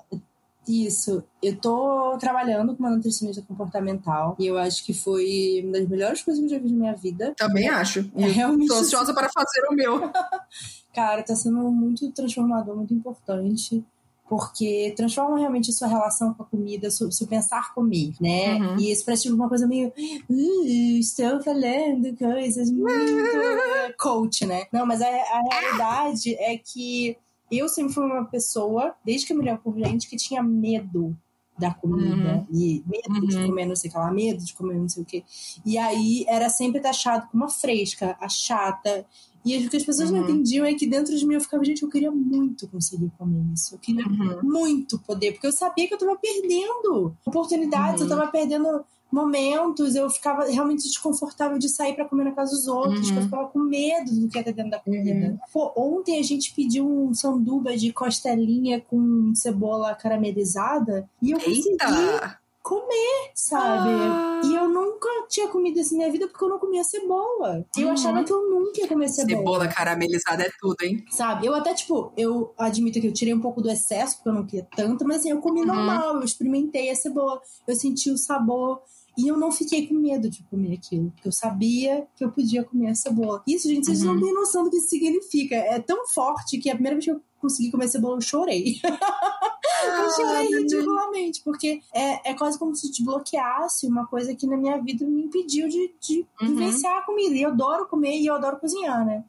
isso. Eu tô trabalhando com uma nutricionista comportamental e eu acho que foi uma das melhores coisas que eu já fiz na minha vida. Também acho. É realmente. Tô ansiosa para fazer o meu. *laughs* Cara, tá sendo muito transformador, muito importante. Porque transforma realmente a sua relação com a comida, seu, seu pensar comer, né? Uhum. E isso parece tipo uma coisa meio. "Uh, estou falando coisas muito. *laughs* coach, né? Não, mas a, a realidade é que eu sempre fui uma pessoa, desde que eu me lembro por gente, que tinha medo da comida. E medo de Uhum. comer não sei o que lá, medo de comer não sei o que. E aí era sempre taxado como a fresca, a chata. E o que as pessoas não Uhum. entendiam é que dentro de mim eu ficava, gente, eu queria muito conseguir comer isso. Eu queria Uhum. muito poder, porque eu sabia que eu tava perdendo oportunidades, Uhum. eu tava perdendo momentos, eu ficava realmente desconfortável de sair pra comer na casa dos outros, Uhum. eu ficava com medo do que ia ter dentro da comida. Pô, ontem a gente pediu um sanduba de costelinha com cebola caramelizada e eu consegui Eita! comer, sabe? Ah. E eu nunca tinha comido isso na minha vida porque eu não comia cebola. E eu Uhum. achava que eu nunca ia comer cebola. Cebola caramelizada é tudo, hein? Sabe? Eu até, tipo, eu admito que eu tirei um pouco do excesso, porque eu não queria tanto, mas assim, eu comi Uhum. normal, eu experimentei a cebola, eu senti o sabor. E eu não fiquei com medo de comer aquilo, porque eu sabia que eu podia comer a cebola. Isso, gente, vocês Uhum. não têm noção do que isso significa. É tão forte que a primeira vez que eu consegui comer cebola, eu chorei. *laughs* eu chorei Ah, ridiculamente, porque é, é quase como se desbloqueasse uma coisa que na minha vida me impediu de, de Uhum. vivenciar a comida. E eu adoro comer e eu adoro cozinhar, né?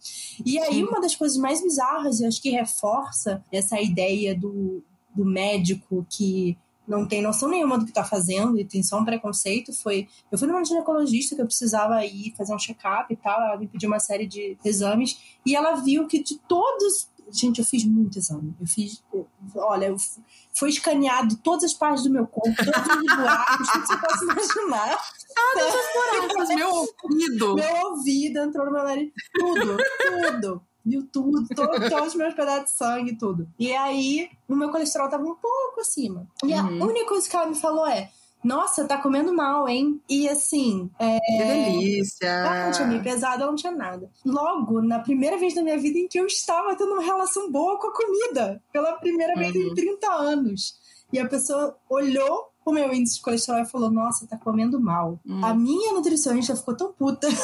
E aí, Sim. uma das coisas mais bizarras, e acho que reforça essa ideia do, do médico que não tem noção nenhuma do que tá fazendo e tem só um preconceito, foi... Eu fui numa ginecologista que eu precisava ir fazer um check-up e tal, ela me pediu uma série de exames, e ela viu que de todos... Gente, eu fiz muito exame. Eu fiz... eu- olha, eu, foi escaneado todas as partes do meu corpo, todos os *laughs* buracos, que você possa imaginar. Mas meu ouvido. Meu ouvido entrou no meu nariz. Tudo, tudo. Viu tudo, to- todos os meus pedaços de sangue, tudo. E aí, o meu colesterol tava um pouco acima. E Uhum. a única coisa que ela me falou é: Nossa, tá comendo mal, hein? E assim, é, Que delícia. ela não tinha meio pesado, ela não tinha nada. Logo, na primeira vez da minha vida em que eu estava tendo uma relação boa com a comida. Pela primeira vez em Uhum. 30 anos. E a pessoa olhou o meu índice de colesterol e falou: Nossa, tá comendo mal. Hum. A minha nutricionista ficou tão puta. *laughs*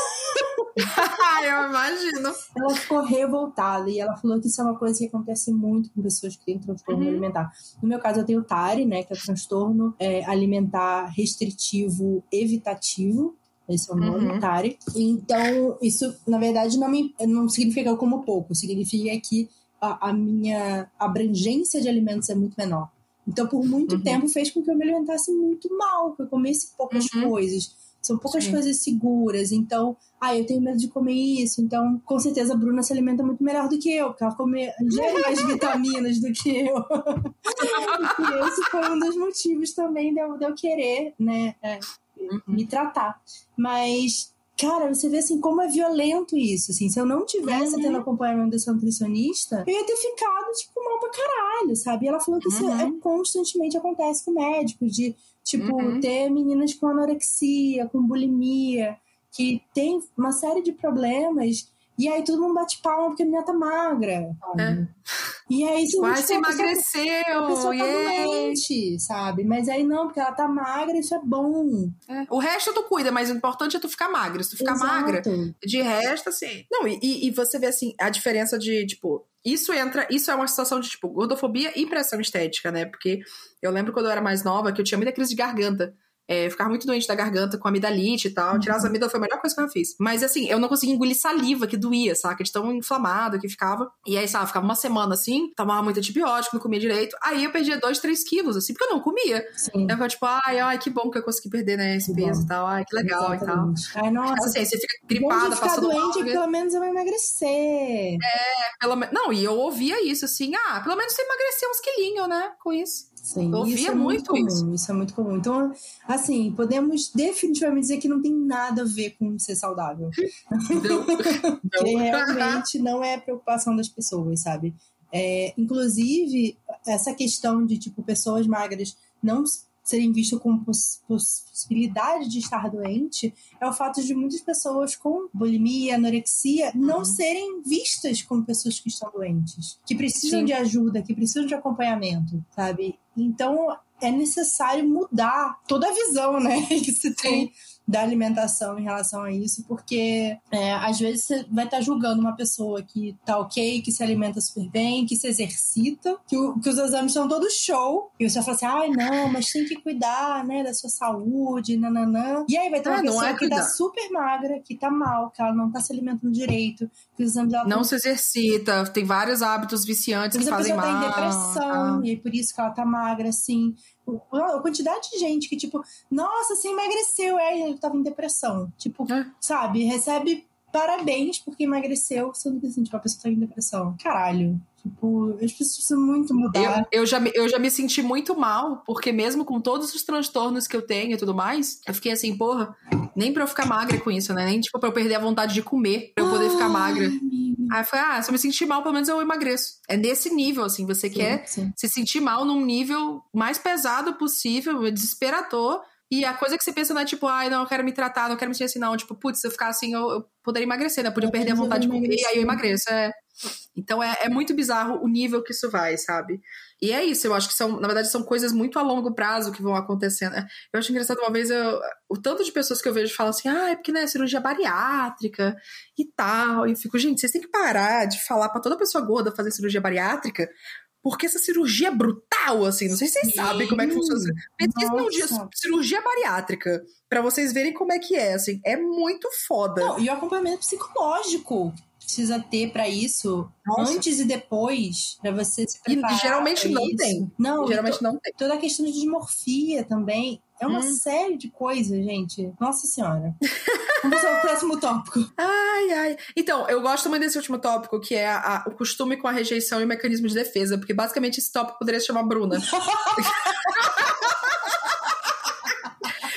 Eu imagino. Ela ficou revoltada e ela falou que isso é uma coisa que acontece muito com pessoas que têm transtorno Uhum. alimentar. No meu caso, eu tenho TARI, né, que é transtorno é, alimentar restritivo evitativo. Esse é o nome, Uhum. TARI. Então, isso, na verdade, não, me, não significa que eu como pouco. Significa que a, a minha abrangência de alimentos é muito menor. Então, por muito Uhum. tempo, fez com que eu me alimentasse muito mal, que eu comesse poucas Uhum. coisas. São poucas Sim. coisas seguras. Então, ah, eu tenho medo de comer isso. Então, com certeza, a Bruna se alimenta muito melhor do que eu, porque ela come mais *laughs* vitaminas do que eu. e esse foi um dos motivos também de eu, de eu querer, né, é, Uhum. me tratar. Mas, cara, você vê assim como é violento isso. Assim, se eu não tivesse Uhum. tendo acompanhamento dessa nutricionista, eu ia ter ficado, tipo, mal pra caralho, sabe? E ela falou que isso Uhum. é, constantemente acontece com médicos, de, tipo, Uhum. ter meninas com anorexia, com bulimia, que tem uma série de problemas. E aí todo mundo bate palma porque a menina tá magra. sabe? E aí você Quase tipo, emagreceu! a pessoa tá yay! doente, sabe? Mas aí não, porque ela tá magra, isso é bom. É. O resto tu cuida, mas o importante é tu ficar magra. Se tu ficar Exato. magra, de resto, assim. Não, e, e você vê assim, a diferença de, tipo, isso entra, isso é uma situação de, tipo, gordofobia e pressão estética, né? Porque eu lembro quando eu era mais nova que eu tinha muita crise de garganta. É, eu ficava muito doente da garganta com amidalite e tal. Tirar as Uhum. amígdalas foi a melhor coisa que eu fiz. Mas assim, eu não conseguia engolir saliva, que doía, saca? De tão inflamado que ficava. E aí, sabe, ficava uma semana assim, tomava muito antibiótico, não comia direito. Aí eu perdia 2, 3 quilos, assim, porque eu não comia. Sim. Eu ficava tipo, ai, ai, que bom que eu consegui perder, né, esse peso e tal. Ai, que legal e tal. Exatamente. Ai, nossa, Assim, você fica gripada, ficar passando mal. doente, né? pelo menos eu vou emagrecer. Pelo me- Não, e eu ouvia isso, assim, ah, pelo menos você emagreceu uns quilinhos, né, com isso. Sim, Eu ouvia isso é muito, muito comum. Isso. é muito comum. Então, assim, podemos definitivamente dizer que não tem nada a ver com ser saudável. *laughs* Então, *laughs* Porque realmente não é a preocupação das pessoas, sabe? É, inclusive, essa questão de, tipo, pessoas magras não serem vistas como poss possibilidade de estar doente é o fato de muitas pessoas com bulimia, anorexia não Uhum. serem vistas como pessoas que estão doentes, que precisam Sim. de ajuda, que precisam de acompanhamento, sabe? Então é necessário mudar toda a visão, né, *laughs* que se tem da alimentação em relação a isso, porque é, às vezes você vai estar julgando uma pessoa que tá ok, que se alimenta super bem, que se exercita, que, o- que os exames são todos show, e você vai falar assim, ai não, mas tem que cuidar, né, da sua saúde, nananã. E aí vai ter uma Ah, não pessoa é que tá super magra, que tá mal, que ela não tá se alimentando direito, não se exercita, tem vários hábitos viciantes que vezes a fazem pessoa mal. tem depressão, e aí por isso que ela tá magra, assim. A quantidade de gente que, tipo, nossa, você emagreceu, é, ele tava em depressão. Tipo, É. sabe, recebe parabéns porque emagreceu, sendo que, assim, tipo, a pessoa tá em depressão. Caralho. Tipo, as pessoas precisam muito mudar. Eu, eu, já, eu já me senti muito mal, porque mesmo com todos os transtornos que eu tenho e tudo mais, eu fiquei assim, porra, nem pra eu ficar magra com isso, né? Nem tipo pra eu perder a vontade de comer, pra eu poder ficar magra. Aí eu falei, ah, se eu me sentir mal, pelo menos eu emagreço. É nesse nível, assim, você quer Sim, sim. se sentir mal num nível mais pesado possível, desesperador. E a coisa que você pensa não é tipo, ai, não, eu quero me tratar, não quero me sentir assim, não. Tipo, putz, se eu ficar assim, eu, eu poderia emagrecer, né? Eu podia É, perder a eu vontade de comer e aí eu emagreço. É. Então é, é muito bizarro o nível que isso vai, sabe? E é isso, eu acho que são, na verdade, são coisas muito a longo prazo que vão acontecendo. Eu acho engraçado uma vez, eu, o tanto de pessoas que eu vejo falam assim, ah, é porque, né, cirurgia bariátrica e tal. E eu fico, gente, vocês têm que parar de falar pra toda pessoa gorda fazer cirurgia bariátrica, porque essa cirurgia é brutal, assim. Não sei se vocês Sim. sabem como é que funciona. Pesquisa um dia cirurgia bariátrica, pra vocês verem como é que é, assim. É muito foda. Não, e o acompanhamento psicológico precisa ter pra isso, Nossa. antes e depois, pra você se E preparar. geralmente pra não isso. tem. Não, e Geralmente to- não tem. toda a questão de dismorfia também. É uma Hum. série de coisas, gente. Nossa senhora. Vamos ao próximo tópico. *laughs* Ai, ai. Então, eu gosto muito desse último tópico, que é a- o costume com a rejeição e o mecanismo de defesa, porque basicamente esse tópico poderia se chamar Bruna. *laughs*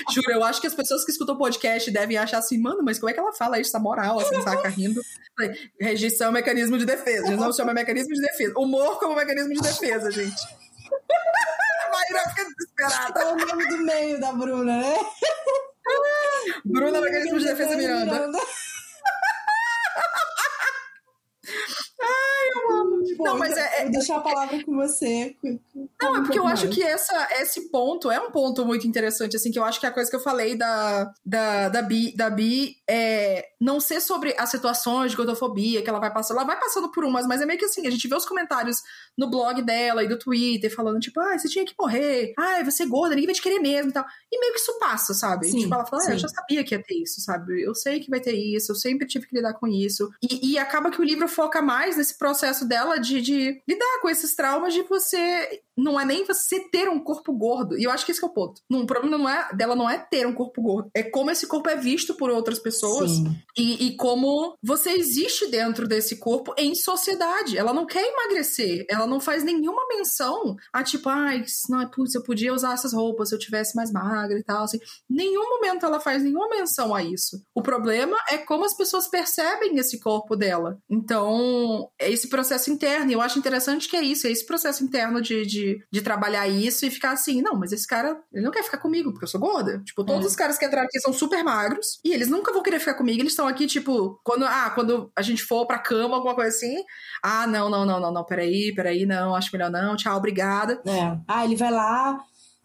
*laughs* Juro, eu acho que as pessoas que escutam o podcast devem achar assim, mano, mas como é que ela fala isso, essa moral, assim, saca, rindo? Rejeição é um mecanismo de defesa. Não chama mecanismo de defesa. Humor como mecanismo de defesa, gente. *laughs* Maíra fica desesperada. É o nome do meio da Bruna, né? Bruna, mecanismo de defesa Miranda. Bom, Não, mas é- é- Vou deixar a palavra com você. Não, é porque eu acho que essa, esse ponto é um ponto muito interessante, assim, que eu acho que a coisa que eu falei da, da, da, Bi, da Bi é não ser sobre as situações de gordofobia que ela vai passando. Ela vai passando por umas, mas é meio que assim, a gente vê os comentários no blog dela e do Twitter falando, tipo, ah, você tinha que morrer, ah, você é gorda, ninguém vai te querer mesmo e tal. E meio que isso passa, sabe? Sim, tipo, ela fala, ah, eu já sabia que ia ter isso, sabe? Eu sei que vai ter isso, eu sempre tive que lidar com isso. E, e acaba que o livro foca mais nesse processo dela de de, de lidar com esses traumas de você não é nem você ter um corpo gordo. E eu acho que esse que é o ponto. Não, o problema não é dela não é ter um corpo gordo. É como esse corpo é visto por outras pessoas e, e, como você existe dentro desse corpo em sociedade. Ela não quer emagrecer. Ela não faz nenhuma menção a tipo, ai, não, é putz, eu podia usar essas roupas se eu tivesse mais magra e tal. Assim. Nenhum momento ela faz nenhuma menção a isso. O problema é como as pessoas percebem esse corpo dela. Então, é esse processo interno. E eu acho interessante que é isso, é esse processo interno de, de de, trabalhar isso e ficar assim, não, mas esse cara, ele não quer ficar comigo, porque eu sou gorda. Tipo, todos é. os caras que entraram aqui são super magros e eles nunca vão querer ficar comigo. Eles estão aqui, tipo, quando, ah, quando a gente for pra cama, alguma coisa assim. Ah, não, não, não, não, não, peraí, peraí, não, acho melhor não, tchau, obrigada. É. Ah, ele vai lá,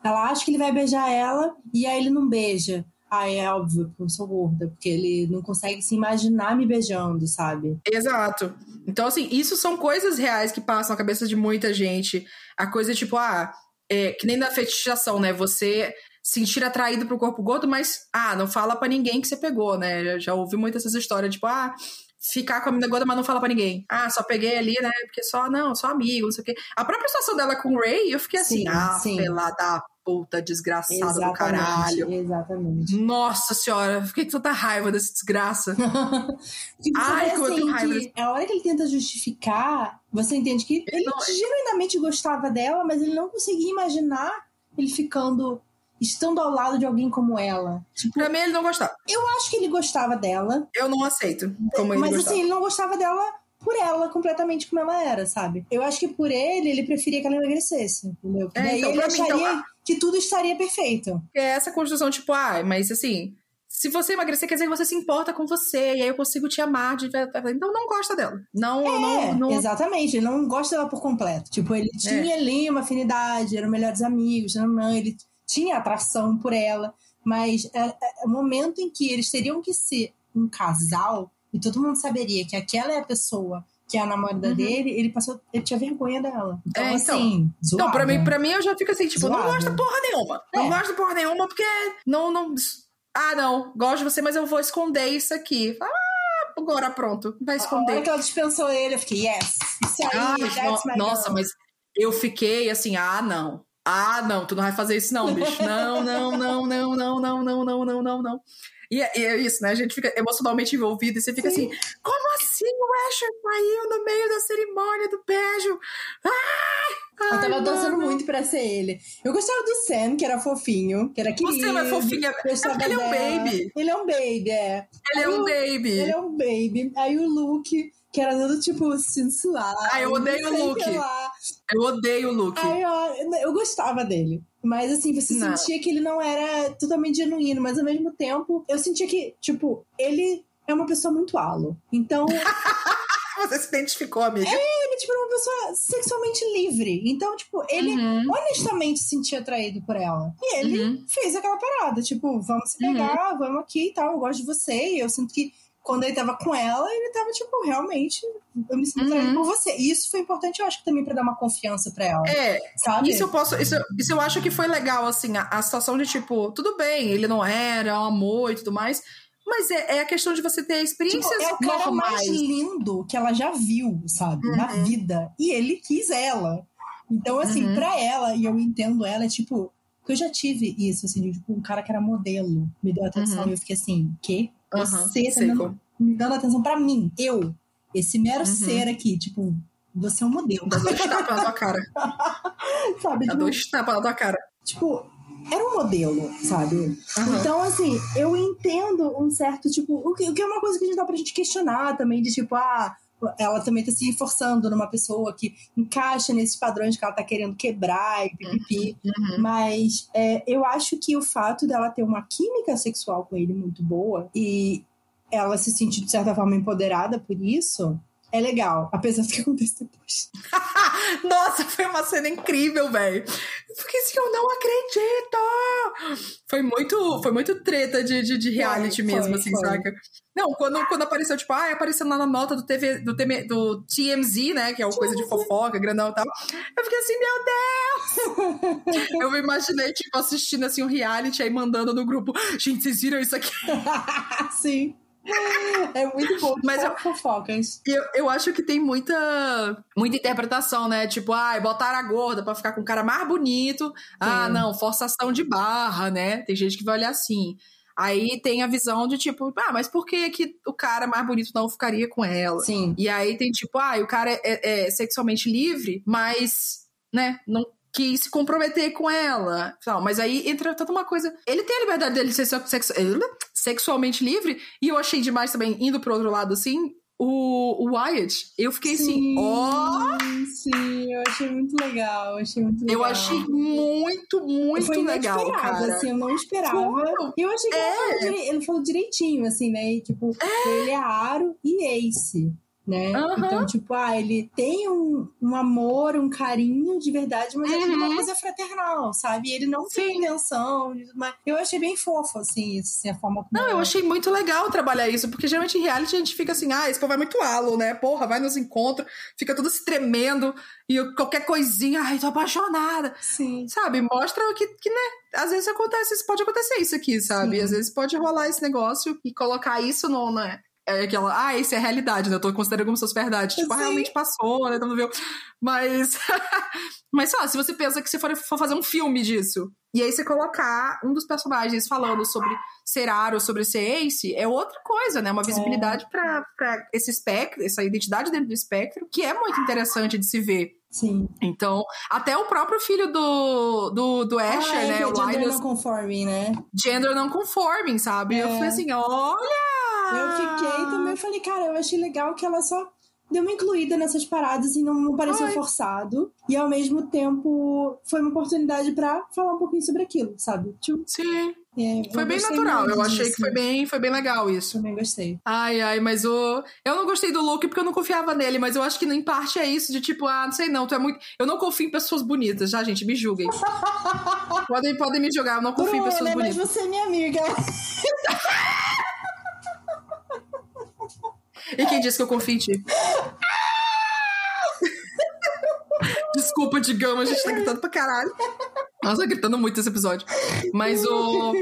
ela acha que ele vai beijar ela e aí ele não beija. Ah, é óbvio, porque eu sou gorda, porque ele não consegue se imaginar me beijando, sabe? Exato. Então, assim, isso são coisas reais que passam na cabeça de muita gente. A coisa tipo, ah, é, que nem na fetichização, né? Você sentir atraído pro corpo gordo, mas, ah, não fala para ninguém que você pegou, né? Já, já ouvi muitas essas histórias, tipo, ah, ficar com a menina gorda, mas não fala para ninguém. Ah, só peguei ali, né? Porque só, não, só amigo, não sei o quê. A própria situação dela com o Ray, eu fiquei assim, sim, ah, sim. pela da puta desgraçada exatamente, do caralho. Exatamente. Nossa senhora, fiquei com tanta raiva dessa desgraça. *laughs* Ai, como assim, eu tenho raiva. Que a hora que ele tenta justificar, você entende que ele não... genuinamente gostava dela, mas ele não conseguia imaginar ele ficando estando ao lado de alguém como ela. Tipo, pra mim, ele não gostava. Eu acho que ele gostava dela. Eu não aceito como ele Mas gostava. assim, ele não gostava dela por ela completamente como ela era, sabe? Eu acho que por ele, ele preferia que ela emagrecesse, entendeu? É, daí então, ele acharia mim, então, que tudo estaria perfeito. É essa construção, tipo, ah, mas assim, se você emagrecer, quer dizer que você se importa com você, e aí eu consigo te amar de Então não gosta dela. Não, é, não, não, exatamente. Ele não gosta dela por completo. Tipo, ele tinha é. ali uma afinidade, eram melhores amigos, não, não, ele tinha atração por ela. Mas é, é, o momento em que eles teriam que ser um casal, e todo mundo saberia que aquela é a pessoa que é a namorada uhum. dele, ele passou, ele tinha vergonha dela. Então, é, então, assim, Então, pra mim, pra mim, eu já fico assim, tipo, não gosto porra nenhuma. É. Não gosto porra nenhuma porque não, não. Ah, não, gosto de você, mas eu vou esconder isso aqui. Ah, agora pronto, vai esconder. A hora que ela dispensou ele, eu fiquei, yes, isso aí, ah, no, Nossa, mas eu fiquei assim, ah, não. Ah, não, tu não vai fazer isso não, bicho. Não, não, não, não, não, não, não, não, não, não, não. E é, e é isso, né? A gente fica emocionalmente envolvido e você fica Sim. assim: como assim o Asher saiu no meio da cerimônia do beijo? Ai, eu tava dançando muito pra ser ele. Eu gostava do Sam, que era fofinho, que era querido. Você é fofinho. É ele é um baby. Ele é um baby, é. Ele Aí é um baby. Ele é um baby. Aí o Luke que era todo tipo sensual. Ah, eu odeio o Luke. Eu odeio o Luke. Aí, ó, eu gostava dele. Mas assim, você não. sentia que ele não era totalmente genuíno, mas ao mesmo tempo, eu sentia que, tipo, ele é uma pessoa muito alo. Então. *laughs* você se identificou, amiga. É, ele, tipo, era uma pessoa sexualmente livre. Então, tipo, ele uhum. honestamente se sentia atraído por ela. E ele uhum. fez aquela parada, tipo, vamos se pegar, uhum. vamos aqui e tal, eu gosto de você. E eu sinto que quando ele tava com ela, ele tava, tipo, realmente, eu me sinto uhum. por você. E isso foi importante, eu acho que também para dar uma confiança para ela. É, sabe? Isso eu posso, isso, isso eu acho que foi legal, assim, a, a situação de, tipo, tudo bem, ele não era um amor e tudo mais, mas é, é, a questão de você ter experiências tipo, é o cara normais. mais lindo que ela já viu, sabe? Uhum. Na vida. E ele quis ela. Então, assim, uhum. pra ela, e eu entendo ela, é tipo... Porque eu já tive isso, assim, de, tipo, um cara que era modelo me deu atenção uhum. e eu fiquei assim, quê? Você tá dando, me dando atenção pra mim, eu, esse mero uhum. ser aqui, tipo, você é um modelo. Dá dois tapas na tua cara. *laughs* sabe? Dá tipo, dois tapas na tua cara. Tipo, era um modelo, sabe? Uhum. Então, assim, eu entendo um certo, tipo, o que, o que é uma coisa que a gente dá pra gente questionar também, de tipo, ah, ela também tá se forçando numa pessoa que encaixa nesses padrões que ela tá querendo quebrar e pipipi. Uhum. Mas é, eu acho que o fato dela ter uma química sexual com ele muito boa e ela se sentir, de certa forma, empoderada por isso, é legal, apesar do que acontece depois. *laughs* Nossa, foi uma cena incrível, velho. Porque assim, eu não acredito! Foi muito, foi muito treta de, de, de reality foi, mesmo, foi, assim, foi. saca? Não, quando, quando apareceu, tipo, ah, apareceu lá na nota do TV, do, TV, do TMZ, né? Que é uma coisa de fofoca, grandão e tal. Eu fiquei assim, meu Deus! *laughs* eu me imaginei, tipo, assistindo assim um reality aí mandando no grupo. Gente, vocês viram isso aqui? *laughs* Sim. É muito bom. Mas eu- fofocas. Eu, eu acho que tem muita, muita interpretação, né? Tipo, ai, botaram a gorda pra ficar com o cara mais bonito. Ah, Sim. não, forçação de barra, né? Tem gente que vai olhar assim. Aí tem a visão de tipo, ah, mas por que, que o cara mais bonito não ficaria com ela? Sim. E aí tem tipo, ah, o cara é, é- é sexualmente livre, mas, né, não quis se comprometer com ela. Mas aí entra toda uma coisa. Ele tem a liberdade dele ser sexu- sexu- sexualmente livre, e eu achei demais também, indo pro outro lado assim, o, o Wyatt. Eu fiquei assim, ó. Sim, eu achei muito legal. Achei muito legal. Eu achei muito, muito Foi legal, inesperado, cara. assim, eu não esperava. E eu achei que É. ele, falou ele falou direitinho, assim, né? E, tipo, ele é Aro e Ace, né? Aham. Então, tipo, ah, ele tem um, um amor, um carinho de verdade, mas é tudo uma Uhum. coisa fraternal, sabe? E ele não tem Sim. intenção, mas eu achei bem fofo, assim, isso, assim, a forma como. Não, eu achei muito legal trabalhar isso, porque geralmente em reality a gente fica assim, ah, esse povo é muito halo, né? Porra, vai nos encontros, fica tudo se tremendo, e qualquer coisinha, ai, tô apaixonada. Sim. Sabe, mostra que, que, né, às vezes acontece, isso pode acontecer isso aqui, sabe? Sim. Às vezes pode rolar esse negócio e colocar isso no, né? É aquela, ah, isso é realidade, né? Eu tô considerando como se fosse verdade. Tipo, Sim. realmente passou, né? Então, viu? Mas, *laughs* mas sei lá, se você pensa que você for, for fazer um filme disso, e aí você colocar um dos personagens falando sobre ser Aro, sobre ser Ace, é outra coisa, né? Uma visibilidade pra, pra esse espectro, essa identidade dentro do espectro, que é muito interessante de se ver. Sim. Então, até o próprio filho do, do, do Asher, ah, é né? que O é gender Linus, não conforming, né? gender não conforming, sabe? Eu É. fui assim, olha! Eu fiquei também, eu falei, cara, eu achei legal que ela só deu uma incluída nessas paradas e não, não pareceu Foi. forçado. E ao mesmo tempo foi uma oportunidade pra falar um pouquinho sobre aquilo, sabe? Tipo, Sim, é, foi bem natural. Eu achei disso. que foi bem, foi bem legal isso. Também gostei. Ai, ai, mas o. Eu não gostei do look porque eu não confiava nele, mas eu acho que em parte é isso, de tipo, ah, não sei não, tu é muito. Eu não confio em pessoas bonitas, já, gente, me julguem. *laughs* podem, podem me julgar, eu não confio em pessoas Bruna, mas bonitas. você é minha amiga. *laughs* E quem disse que eu confio em ti? Desculpa, digamos, a gente tá gritando pra caralho. Nossa, gritando muito esse episódio. Mas o.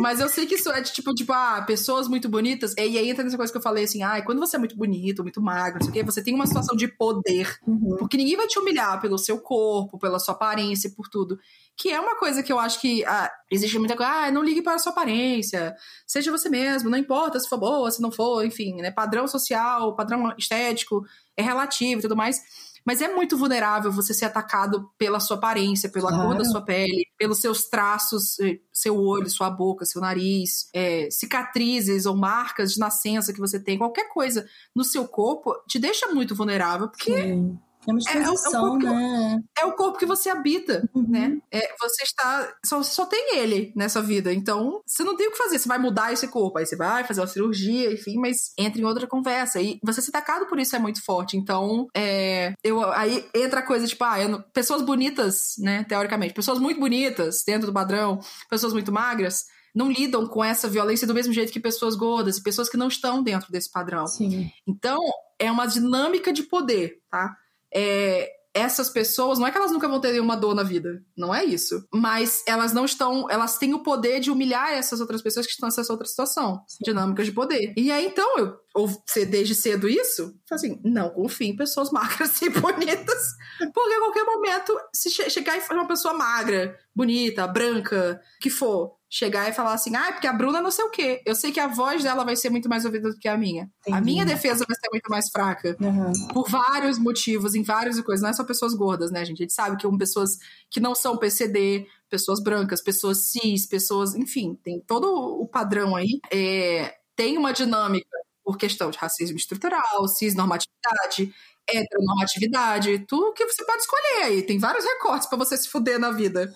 Mas eu sei que isso é de tipo, tipo, ah, pessoas muito bonitas. E aí entra nessa coisa que eu falei assim, ah, quando você é muito bonito, muito magro, não sei o quê, você tem uma situação de poder. Uhum. Porque ninguém vai te humilhar pelo seu corpo, pela sua aparência, por tudo. Que é uma coisa que eu acho que ah, existe muita coisa, ah, não ligue para a sua aparência, seja você mesmo, não importa se for boa, se não for, enfim, né? Padrão social, padrão estético, é relativo e tudo mais. Mas é muito vulnerável você ser atacado pela sua aparência, pela Claro. cor da sua pele, pelos seus traços, eh, seu olho, sua boca, seu nariz, eh, cicatrizes ou marcas de nascença que você tem, qualquer coisa no seu corpo te deixa muito vulnerável, porque Sim. É uma é um exposição, corpo- né? é o corpo que você habita, Uhum. né? É, você está. Só, só tem ele nessa vida. Então, você não tem o que fazer. Você vai mudar esse corpo. Aí você vai fazer uma cirurgia, enfim, mas entra em outra conversa. E você ser atacado por isso é muito forte. Então, é, eu, aí entra a coisa, tipo, ah, eu pessoas bonitas, né? Teoricamente, pessoas muito bonitas dentro do padrão, pessoas muito magras. Não lidam com essa violência do mesmo jeito que pessoas gordas e pessoas que não estão dentro desse padrão. Sim. Então, é uma dinâmica de poder, tá? É, essas pessoas, não é que elas nunca vão ter nenhuma dor na vida, não é isso. Mas elas não estão, elas têm o poder de humilhar essas outras pessoas que estão nessa outra situação. Sim. Dinâmicas de poder. E aí, então, eu, ou desde cedo isso, assim, não confio em pessoas magras *laughs* e bonitas, porque a qualquer momento, se che- chegar e for uma pessoa magra, bonita, branca, que for, chegar e falar assim, ah, porque a Bruna não sei o quê. Eu sei que a voz dela vai ser muito mais ouvida do que a minha. A Entendi. minha defesa vai ser muito mais fraca. Uhum. Por vários motivos, em várias coisas. Não é só pessoas gordas, né, gente? A gente sabe que são pessoas que não são PCD, pessoas brancas, pessoas cis, pessoas. Enfim, tem todo o padrão aí. É, tem uma dinâmica por questão de racismo estrutural, cisnormatividade, heteronormatividade, tudo que você pode escolher aí. Tem vários recortes pra você se fuder na vida.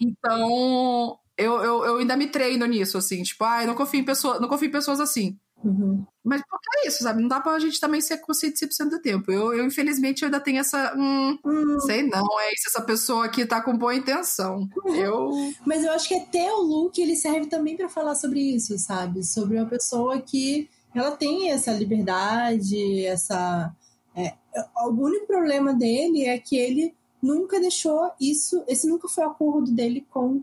Então, eu, eu, eu ainda me treino nisso, assim, tipo, ah, eu não confio em, pessoa, não confio em pessoas assim. Uhum. Mas porque é isso, sabe? Não dá pra gente também ser consciente 100% do tempo. Eu, eu, infelizmente, eu ainda tenho essa. Hum, Hum, sei não, é isso. Essa pessoa aqui tá com boa intenção. Eu. Mas eu acho que até o look ele serve também pra falar sobre isso, sabe? Sobre uma pessoa que ela tem essa liberdade, essa. é, o único problema dele é que ele nunca deixou isso. Esse nunca foi o acordo dele com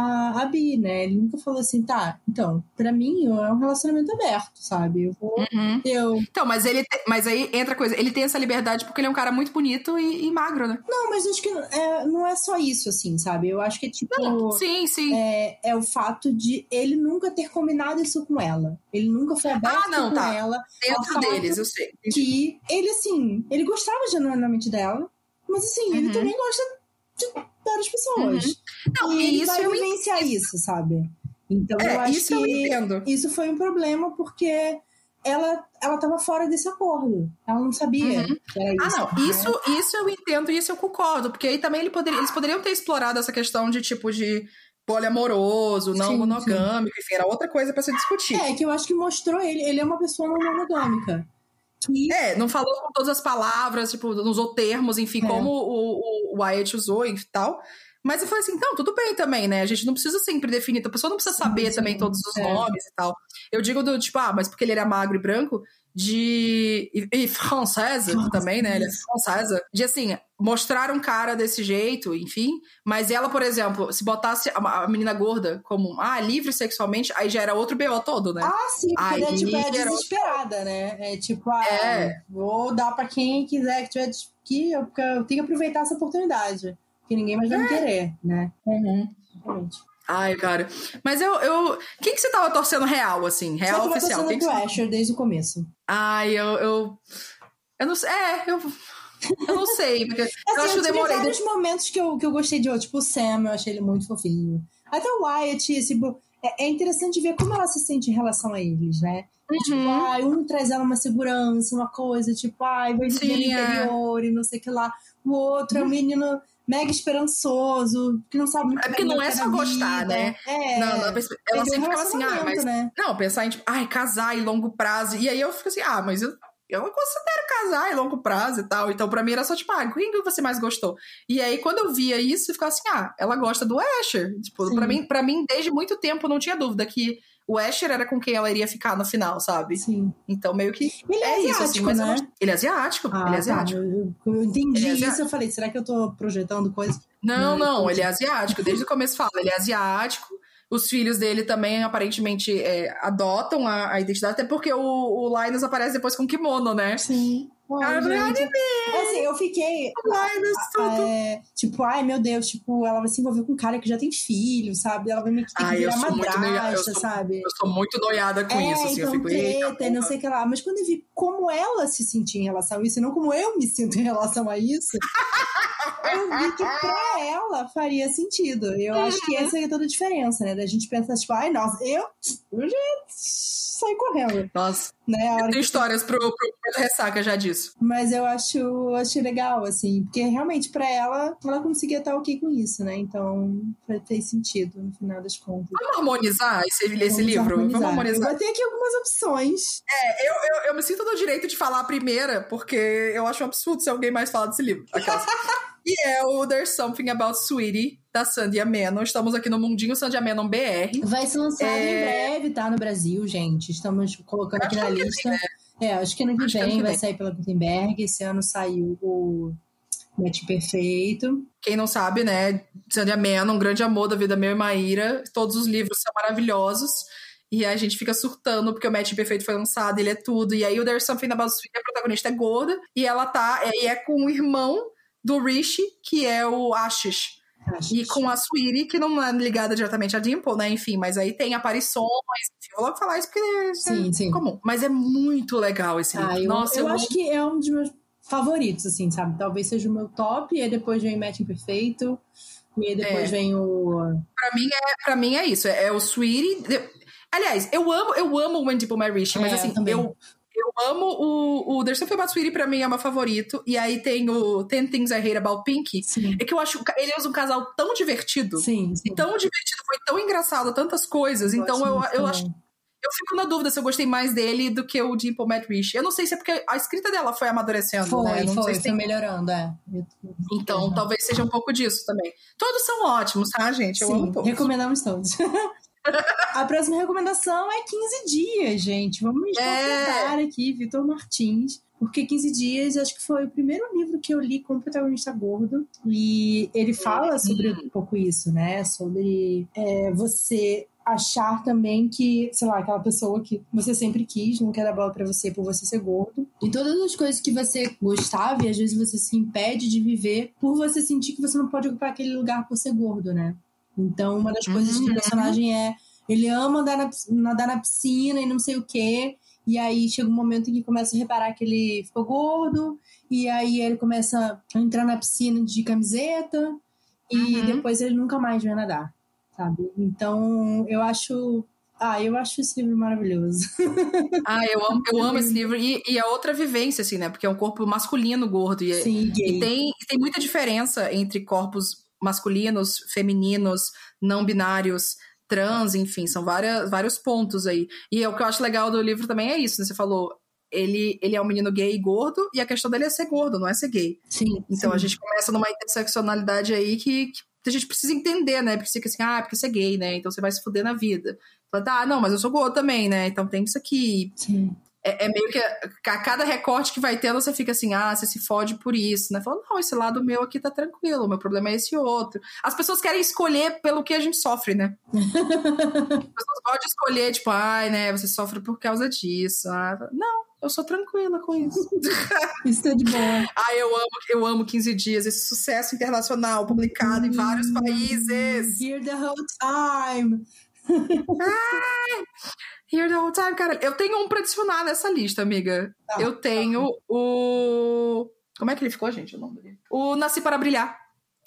a, Bi, né? Ele nunca falou assim, tá, então, pra mim é um relacionamento aberto, sabe? Eu vou. Uhum. Eu. Então, mas ele. Mas aí entra a coisa. Ele tem essa liberdade porque ele é um cara muito bonito e, e magro, né? Não, mas acho que é, não é só isso, assim, sabe? Eu acho que é tipo. Sim, sim. É, é o fato de ele nunca ter combinado isso com ela. Ele nunca foi aberto Ah, não, com tá. ela. Dentro deles, eu sei. que ele, assim, ele gostava genuinamente dela, mas assim, ele Uhum. também gosta de várias pessoas. Não, e e isso vai eu vivenciar isso, sabe? Então eu É, acho isso que eu entendo. isso foi um problema porque ela, ela tava fora desse acordo. Ela não sabia Uhum. que era Ah, isso. não, né? isso, isso eu entendo e isso eu concordo, porque aí também ele poderia, eles poderiam ter explorado essa questão de tipo de poliamoroso, não Sim, monogâmico, enfim, era outra coisa pra se discutir. É, que eu acho que mostrou ele. Ele é uma pessoa não monogâmica. Que É, não falou com todas as palavras, tipo, não usou termos, enfim, É. como o, o Wyatt usou e tal. Mas eu falei assim, então, tudo bem também, né? A gente não precisa sempre definir, a pessoa não precisa Sim, saber sim. também todos os É. nomes e tal. Eu digo do, tipo, ah, mas porque ele era magro e branco, de. E, e francesa também, né? Ele é francesa. De assim, mostrar um cara desse jeito, enfim. Mas ela, por exemplo, se botasse a, a menina gorda como, ah, livre sexualmente, aí já era outro BO todo, né? Ah, sim, porque ela Aí tipo, é era- desesperada, né? É tipo, ah, É. vou dar pra quem quiser que tiver aqui, eu, porque eu tenho que aproveitar essa oportunidade. Que ninguém mais vai É. me querer, né? Uhum. Exatamente. Ai, cara. Mas eu, eu. Quem que você tava torcendo real, assim? Real eu tô oficial? Quem que pro você... Asher desde o começo. Ai, eu, eu. Eu não sei. É, eu. Eu não sei. Porque *laughs* Assim, eu acho eu tive demorei. vários momentos que eu, que eu gostei de outro. Tipo, o Sam, eu achei ele muito fofinho. Até o Wyatt, esse, é, é interessante ver como ela se sente em relação a eles, né? Tipo, Uhum. ai, um traz ela uma segurança, uma coisa, tipo, ai, vai viver no Sim, é. interior e não sei o que lá. O outro é um menino mega esperançoso, que não sabe muito É porque não é só gostar, vida. né? É. Não, não, ela sempre ficava assim, ah, mas. né? Não, pensar em, tipo, ai, casar em longo prazo. E aí eu fico assim, ah, mas eu, eu não considero casar em longo prazo e tal. Então, pra mim era só, tipo, ah, quem que você mais gostou? E aí, quando eu via isso, eu ficava assim, ah, ela gosta do Asher. Tipo, Sim. pra mim, pra mim, desde muito tempo, não tinha dúvida que o Asher era com quem ela iria ficar no final, sabe? Sim. Então, meio que Ele é, é isso, assim. asiático, Mas né? não- ele é asiático. Ah, ele é tá. asiático. Eu, eu entendi é isso, asiático. eu falei, será que eu tô projetando coisa? Não, não, entendi. ele é asiático. Desde o começo fala, ele é asiático. Os filhos dele também, aparentemente, é, adotam a, a identidade, até porque o, o Linus aparece depois com kimono, né? Sim. Ai, gente. Assim, eu fiquei. Linus, tudo. é, tipo, ai meu Deus, tipo, ela vai se envolver com um cara que já tem filho, sabe? Ela vai meio que ter que Ai, eu virar madrasta, sabe? Eu sou muito noiada com é, isso, assim. então eu fico, treta e não sei o que lá. Mas quando eu vi como ela se sentia em relação a isso, e não como eu me sinto em relação a isso, *laughs* eu vi que pra ela faria sentido. Eu acho que essa é toda a diferença, né? Da gente pensar, tipo, ai, nossa, eu, eu já saí correndo, Nossa, né? A histórias pro, pro ressaca já disso. Mas eu acho, acho legal, assim, porque realmente pra ela, ela conseguia estar ok com isso, né? Então fe- fez sentido no final das contas. Vamos harmonizar esse, esse Vamos livro? harmonizar. Vamos harmonizar. ter aqui algumas opções. É, eu, eu, eu me sinto no direito de falar a primeira, porque eu acho um absurdo se alguém mais fala desse livro. *laughs* E é o There's Something About Sweetie, da Sandy Menon. Estamos aqui no Mundinho Sandy Menon BR. Vai ser lançado É. em breve, tá? No Brasil, gente. Estamos colocando aqui na que ano que lista. É, acho que ano que Acho que vem ano que vai vem. sair pela Gutenberg. Esse ano saiu o Match Perfeito. Quem não sabe, né? Sandy Menon, um grande amor da vida meu e Maíra. Todos os livros são maravilhosos. E a gente fica surtando porque o Match Perfeito foi lançado, ele é tudo. E aí o There's Something About Sweetie, a protagonista é gorda. E ela tá, e é com o irmão do Rishi, que é o Ashish. E com a Sweetie, que não é ligada diretamente a Dimple, né? Enfim, mas aí tem aparições. Enfim, vou logo falar isso porque Sim, é sim. comum. Mas é muito legal esse livro. Ah, eu, Nossa, eu eu, acho que é um dos meus favoritos, assim, sabe? Talvez seja o meu top, e aí depois vem Match Perfeito. E aí depois É. vem o. pra, mim é, pra mim é isso. É, é o Sweetie. de- Aliás, eu amo, eu amo o When My Rishi, mas É, assim, eu, eu amo o, o There's Something About Sweetie, pra mim é meu favorito. E aí tem o Ten Things I Hate About Pink. Sim. É que eu acho ele usa um casal tão divertido. Sim, sim. Tão divertido, foi tão engraçado, tantas coisas. então eu, muito eu também. acho Eu fico na dúvida se eu gostei mais dele do que o Dimple Matt Rich. Eu não sei se é porque a escrita dela foi amadurecendo, Foi, né? Não foi, sei se foi tem- melhorando, é. Eu- Então, talvez seja um pouco disso também. Todos são ótimos, tá, gente? Eu Sim, amo todos. recomendamos todos. *laughs* a próxima recomendação é 15 dias, gente. Vamos É. aqui, Vitor Martins. porque 15 Dias acho que foi o primeiro livro que eu li com o protagonista gordo. E ele fala sobre um pouco isso, né? Sobre é, você achar também que, sei lá, aquela pessoa que você sempre quis, não quer dar bola para você por você ser gordo. E todas as coisas que você gostava e às vezes você se impede de viver por você sentir que você não pode ocupar aquele lugar por ser gordo, né? Então, uma das coisas que o personagem é, ele ama nadar na, nadar na piscina e não sei o quê. E aí chega um momento em que começa a reparar que ele ficou gordo, e aí ele começa a entrar na piscina de camiseta, e uhum. depois ele nunca mais vai nadar sabe? Então, eu acho ah, eu acho esse livro maravilhoso. *laughs* Ah, eu amo, eu amo esse livro. E, e a outra vivência, assim, né? Porque é um corpo masculino gordo. E, Sim, gay. e tem, tem muita diferença entre corpos masculinos, femininos, não binários, trans, enfim, são várias, vários pontos aí. E é, o que eu acho legal do livro também é isso, né? Você falou, ele, ele é um menino gay e gordo, e a questão dele é ser gordo, não é ser gay. Sim. Então sim. a gente começa numa interseccionalidade aí que, que a gente precisa entender, né? Porque fica assim, ah, porque você é gay, né? Então você vai se fuder na vida. Fala, tá, não, mas eu sou gordo também, né? Então tem isso aqui. Sim. É, é, meio que a, cada recorte que vai tendo, você fica assim, ah, você se fode por isso, né? Fala, não, esse lado meu aqui tá tranquilo, meu problema é esse outro. As pessoas querem escolher pelo que a gente sofre, né? *laughs* As pessoas podem escolher, tipo, ai, né, você sofre por causa disso. Ah, não, eu sou tranquila com isso. *laughs* isso é de boa. *laughs* Ah, eu amo, eu amo 15 dias, esse sucesso internacional publicado em vários hum. países. Here the whole time. ah, here the whole time, cara. Eu tenho um pra adicionar nessa lista, amiga. Ah, eu tenho ah. o. Como é que ele ficou, gente? O nome dele? O Nasci para Brilhar,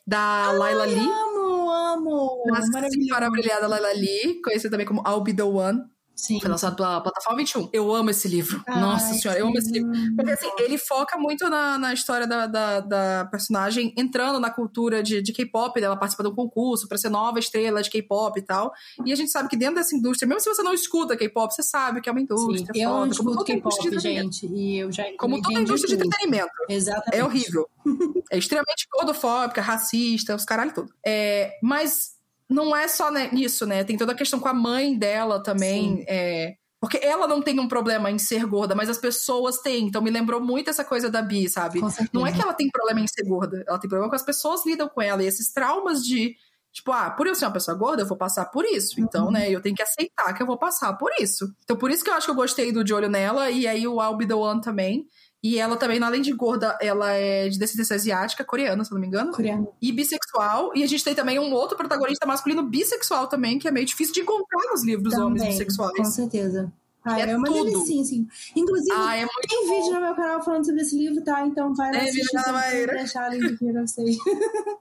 da Ai, Laila Lee. Amo, amo. Nasci para Brilhar, da Laila Lee, conhecida também como I'll Be the One. Sim. Foi lançado pela plataforma 21. Eu amo esse livro. Ai, Nossa senhora, eu amo esse livro. Porque assim, ele foca muito na, na história da, da, da personagem entrando na cultura de, de K-pop. Ela participa de um concurso para ser nova estrela de K-pop e tal. E a gente sabe que dentro dessa indústria, mesmo se você não escuta K-pop, você sabe que é uma indústria. Sim, eu escuto K-pop, gente. E eu já Como toda indústria de entretenimento. Exatamente. É horrível. *laughs* é extremamente gordofóbica, racista, os caralho todo. É, mas não é só nisso, né? Tem toda a questão com a mãe dela também. É, porque ela não tem um problema em ser gorda, mas as pessoas têm. Então me lembrou muito essa coisa da Bi, sabe? Não é que ela tem problema em ser gorda, ela tem problema com as pessoas lidam com ela. E esses traumas de, tipo, ah, por eu ser uma pessoa gorda, eu vou passar por isso. Então, uhum. né, eu tenho que aceitar que eu vou passar por isso. Então, por isso que eu acho que eu gostei do De Olho Nela, e aí o I'll Be The One também. E ela também, além de gorda, ela é de descendência asiática, coreana, se não me engano. Coreana. E bissexual. E a gente tem também um outro protagonista masculino bissexual também, que é meio difícil de encontrar nos livros também, homens bissexuais. Com certeza. Ah, é, é uma tudo. delicinha, assim. Inclusive, ah, é tem bom. vídeo no meu canal falando sobre esse livro, tá? Então vai lá é, assistir. Vai deixar o link aqui pra vocês.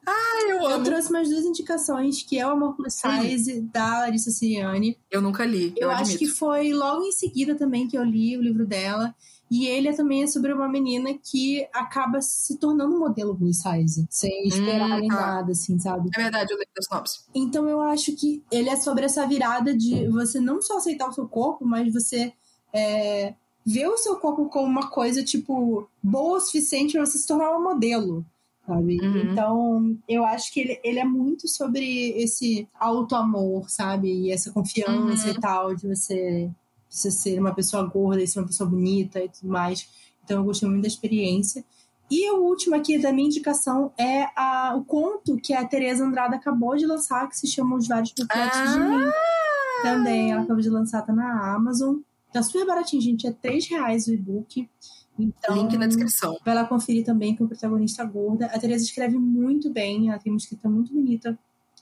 ah, eu amo. Eu trouxe mais duas indicações, que é o Amor Plus Size, Sim. da Larissa Siriani. Eu nunca li, eu, eu acho que foi logo em seguida também que eu li o livro dela. E ele também é sobre uma menina que acaba se tornando um modelo plus size, sem esperar hum, nem tá. nada, assim, sabe? É verdade, eu lembro das sinopse. Então eu acho que ele é sobre essa virada de você não só aceitar o seu corpo, mas você é, ver o seu corpo como uma coisa, tipo, boa o suficiente para você se tornar um modelo. Sabe? Uhum. Então, eu acho que ele, ele é muito sobre esse auto-amor, sabe? E essa confiança uhum. e tal, de você você ser uma pessoa gorda e ser uma pessoa bonita e tudo mais. Então eu gostei muito da experiência. E o último aqui da minha indicação é a, o conto que a Tereza Andrade acabou de lançar, que se chama Os Vários Reflexos ah! de Mim. Também, ela acabou de lançar, tá na Amazon. Tá super baratinho, gente. É 3 reais o e-book. Então, Link na descrição. Vai lá conferir também com o protagonista gorda. A Tereza escreve muito bem, ela tem uma escrita muito bonita.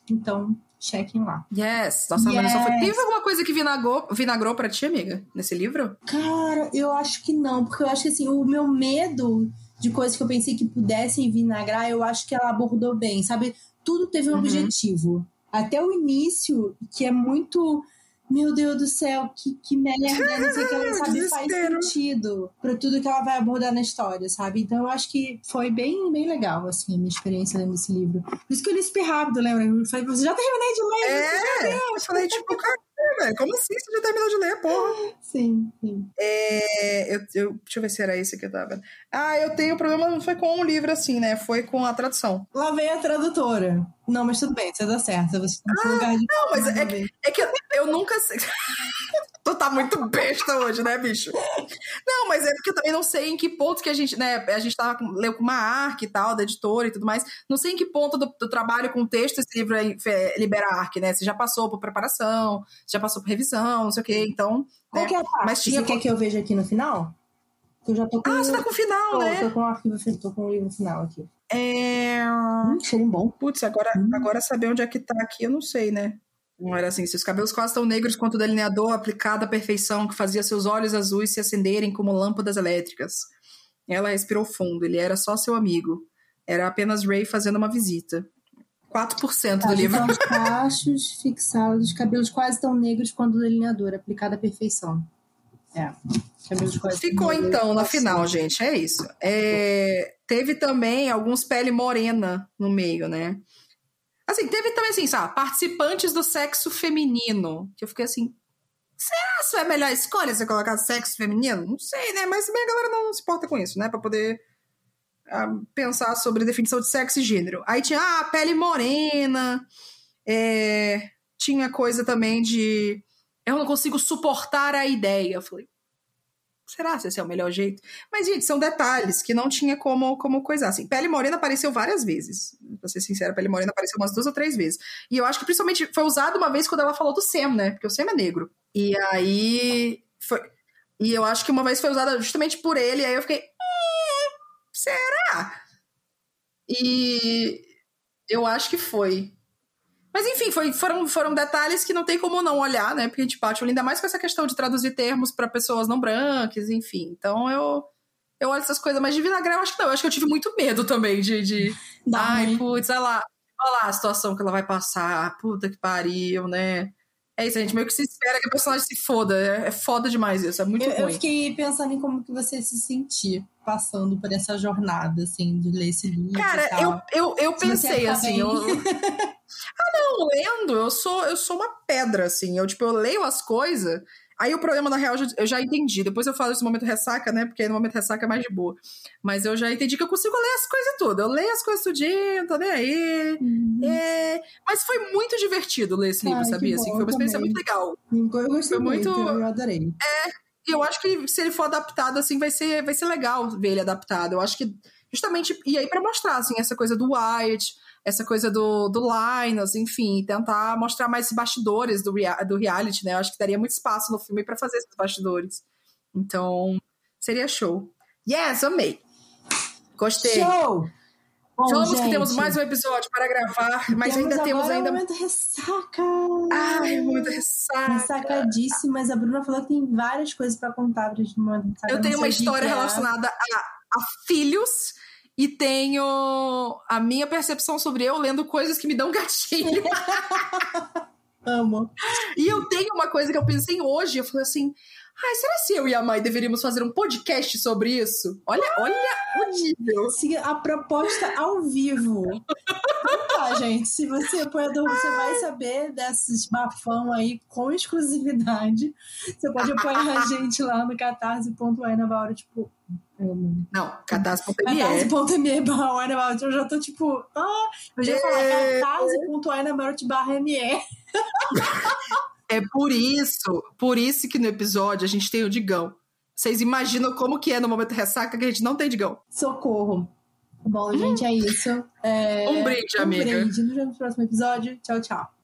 Então, chequem lá. Yes! Nossa, yes. Só foi... Teve alguma coisa que vinagrou, vinagrou pra ti, amiga, nesse livro? Cara, eu acho que não, porque eu acho que assim, o meu medo de coisas que eu pensei que pudessem vinagrar, eu acho que ela abordou bem, sabe? Tudo teve um uhum. objetivo. Até o início, que é muito meu Deus do céu, que, que merda, não sei o que ela *laughs* sabe, faz sentido pra tudo que ela vai abordar na história, sabe? Então eu acho que foi bem, bem legal, assim, a minha experiência lendo esse livro. Por isso que eu li super rápido, lembra? Eu falei, você já terminei de ler? É, eu falei, tipo, cara, velho, como assim você já terminou de ler, porra? Sim, sim. É, eu, eu, deixa eu ver se era isso que eu tava Ah, eu tenho problema, não foi com o livro, assim, né? Foi com a tradução. Lá vem a tradutora. Não, mas tudo bem, você dá certo. Você tá ah, lugar de não, mas é, que, é que eu, eu nunca. *laughs* Tu tá muito besta hoje, né, bicho? Não, mas é porque eu também não sei em que ponto que a gente, né? A gente tava com, leu com uma ARC e tal, da editora e tudo mais. Não sei em que ponto do, do trabalho com texto esse livro é, é, libera ARC, né? Você já passou por preparação, já passou por revisão, não sei o quê. Então. Qual né? que é a parte? Mas tinha... Você quer que eu veja aqui no final? Eu já tô com. Ah, você tá com o final, tô, né? Tô com o arquivo, tô com o livro final aqui. É. Hum, cheirinho bom. Putz, agora, Hum. agora saber onde é que tá aqui, eu não sei, né? Não era assim, seus cabelos quase tão negros quanto o delineador aplicado à perfeição que fazia seus olhos azuis se acenderem como lâmpadas elétricas. Ela respirou fundo, ele era só seu amigo. Era apenas Ray fazendo uma visita. 4% do livro. Os cachos fixados, cabelos quase tão negros quanto o delineador, aplicado à perfeição. É. Ficou então na final, gente. É isso. É, teve também alguns pele morena no meio, né? Assim, teve também, assim, sabe, participantes do sexo feminino. Que eu fiquei assim. Será que é a melhor escolha você colocar sexo feminino? Não sei, né? Mas também a galera não se importa com isso, né? Pra poder ah, pensar sobre definição de sexo e gênero. Aí tinha, ah, pele morena. é, tinha coisa também de. Eu não consigo suportar a ideia. Eu falei, será se esse é o melhor jeito? Mas, gente, são detalhes que não tinha como, como coisar. Assim, pele morena apareceu várias vezes. Pra ser sincera, pele morena apareceu umas duas ou três vezes. E eu acho que principalmente foi usado uma vez quando ela falou do Sam, né? Porque o Sam é negro. E aí. Foi... E eu acho que uma vez foi usada justamente por ele. E aí eu fiquei. "Hum, será? E eu acho que foi. Mas enfim, foi- foram, foram detalhes que não tem como não olhar, né? Porque a gente bate ainda mais com essa questão de traduzir termos para pessoas não brancas, enfim. Então eu eu olho essas coisas, mas de vinagre eu acho que não. Eu acho que eu tive muito medo também de. de ai, putz, olha lá, olha lá a situação que ela vai passar. Puta que pariu, né? É isso, a gente meio que se espera que a personagem se foda. É, é foda demais isso, é muito Eu, eu ruim. fiquei pensando em como que você se sentir passando por essa jornada, assim, de ler esse livro. Cara, eu, eu, eu Se pensei assim, eu... *laughs* ah, não, lendo, eu sou, eu sou uma pedra, assim. Eu, tipo, eu leio as coisas. Aí o problema, na real, eu já- entendi. Depois eu falo desse momento ressaca, né? Porque aí no momento ressaca é mais de boa. Mas eu já entendi que eu consigo ler as coisas todas. Eu leio as coisas tudinho, tô nem aí. Uhum. É... Mas foi muito divertido ler esse livro, Ai, sabia? Assim, foi uma experiência também. muito legal. Eu gostei Foi muito- muito, eu adorei. E eu acho que se ele for adaptado, assim, vai ser, vai ser legal ver ele adaptado. Eu acho que justamente. E aí, pra mostrar, assim, essa coisa do Wyatt, essa coisa do, do Linus, enfim, tentar mostrar mais bastidores do, rea- do reality, né? Eu acho que daria muito espaço no filme pra fazer esses bastidores. Então, seria show. Yes, amei. Gostei. Show! Bom, que gente, temos mais um episódio para gravar, mas ainda temos ainda. momento ressaca. Ai, muito ressaca. Ressacadíssimas. A Bruna falou que tem várias coisas pra contar pra gente no momento ressaca. Eu tenho uma que história que é. relacionada a, a filhos e tenho a minha percepção sobre eu lendo coisas que me dão gatilho. *laughs* Amo. e eu tenho uma coisa que eu pensei hoje, eu falei assim, ai, será se eu e a mãe deveríamos fazer um podcast sobre isso? Olha, olha o nível. Siga a proposta ao vivo. Então tá, gente. Se você é apoiador, você vai saber desses bafão aí com exclusividade. Você pode apoiar a gente lá no catarse.ai na hora, tipo. Não, catarse.me. Catarse.me barra Wine Eu já tô tipo. Ah, eu já ia falar É. catarse.ai barra ME. É por isso, por isso que no episódio a gente tem o Digão. Vocês imaginam como que é no momento ressaca que a gente não tem Digão? Socorro. Bom, gente, é isso. É, Um brinde, um amiga. brinde. Nos vemos no próximo episódio. Tchau, tchau.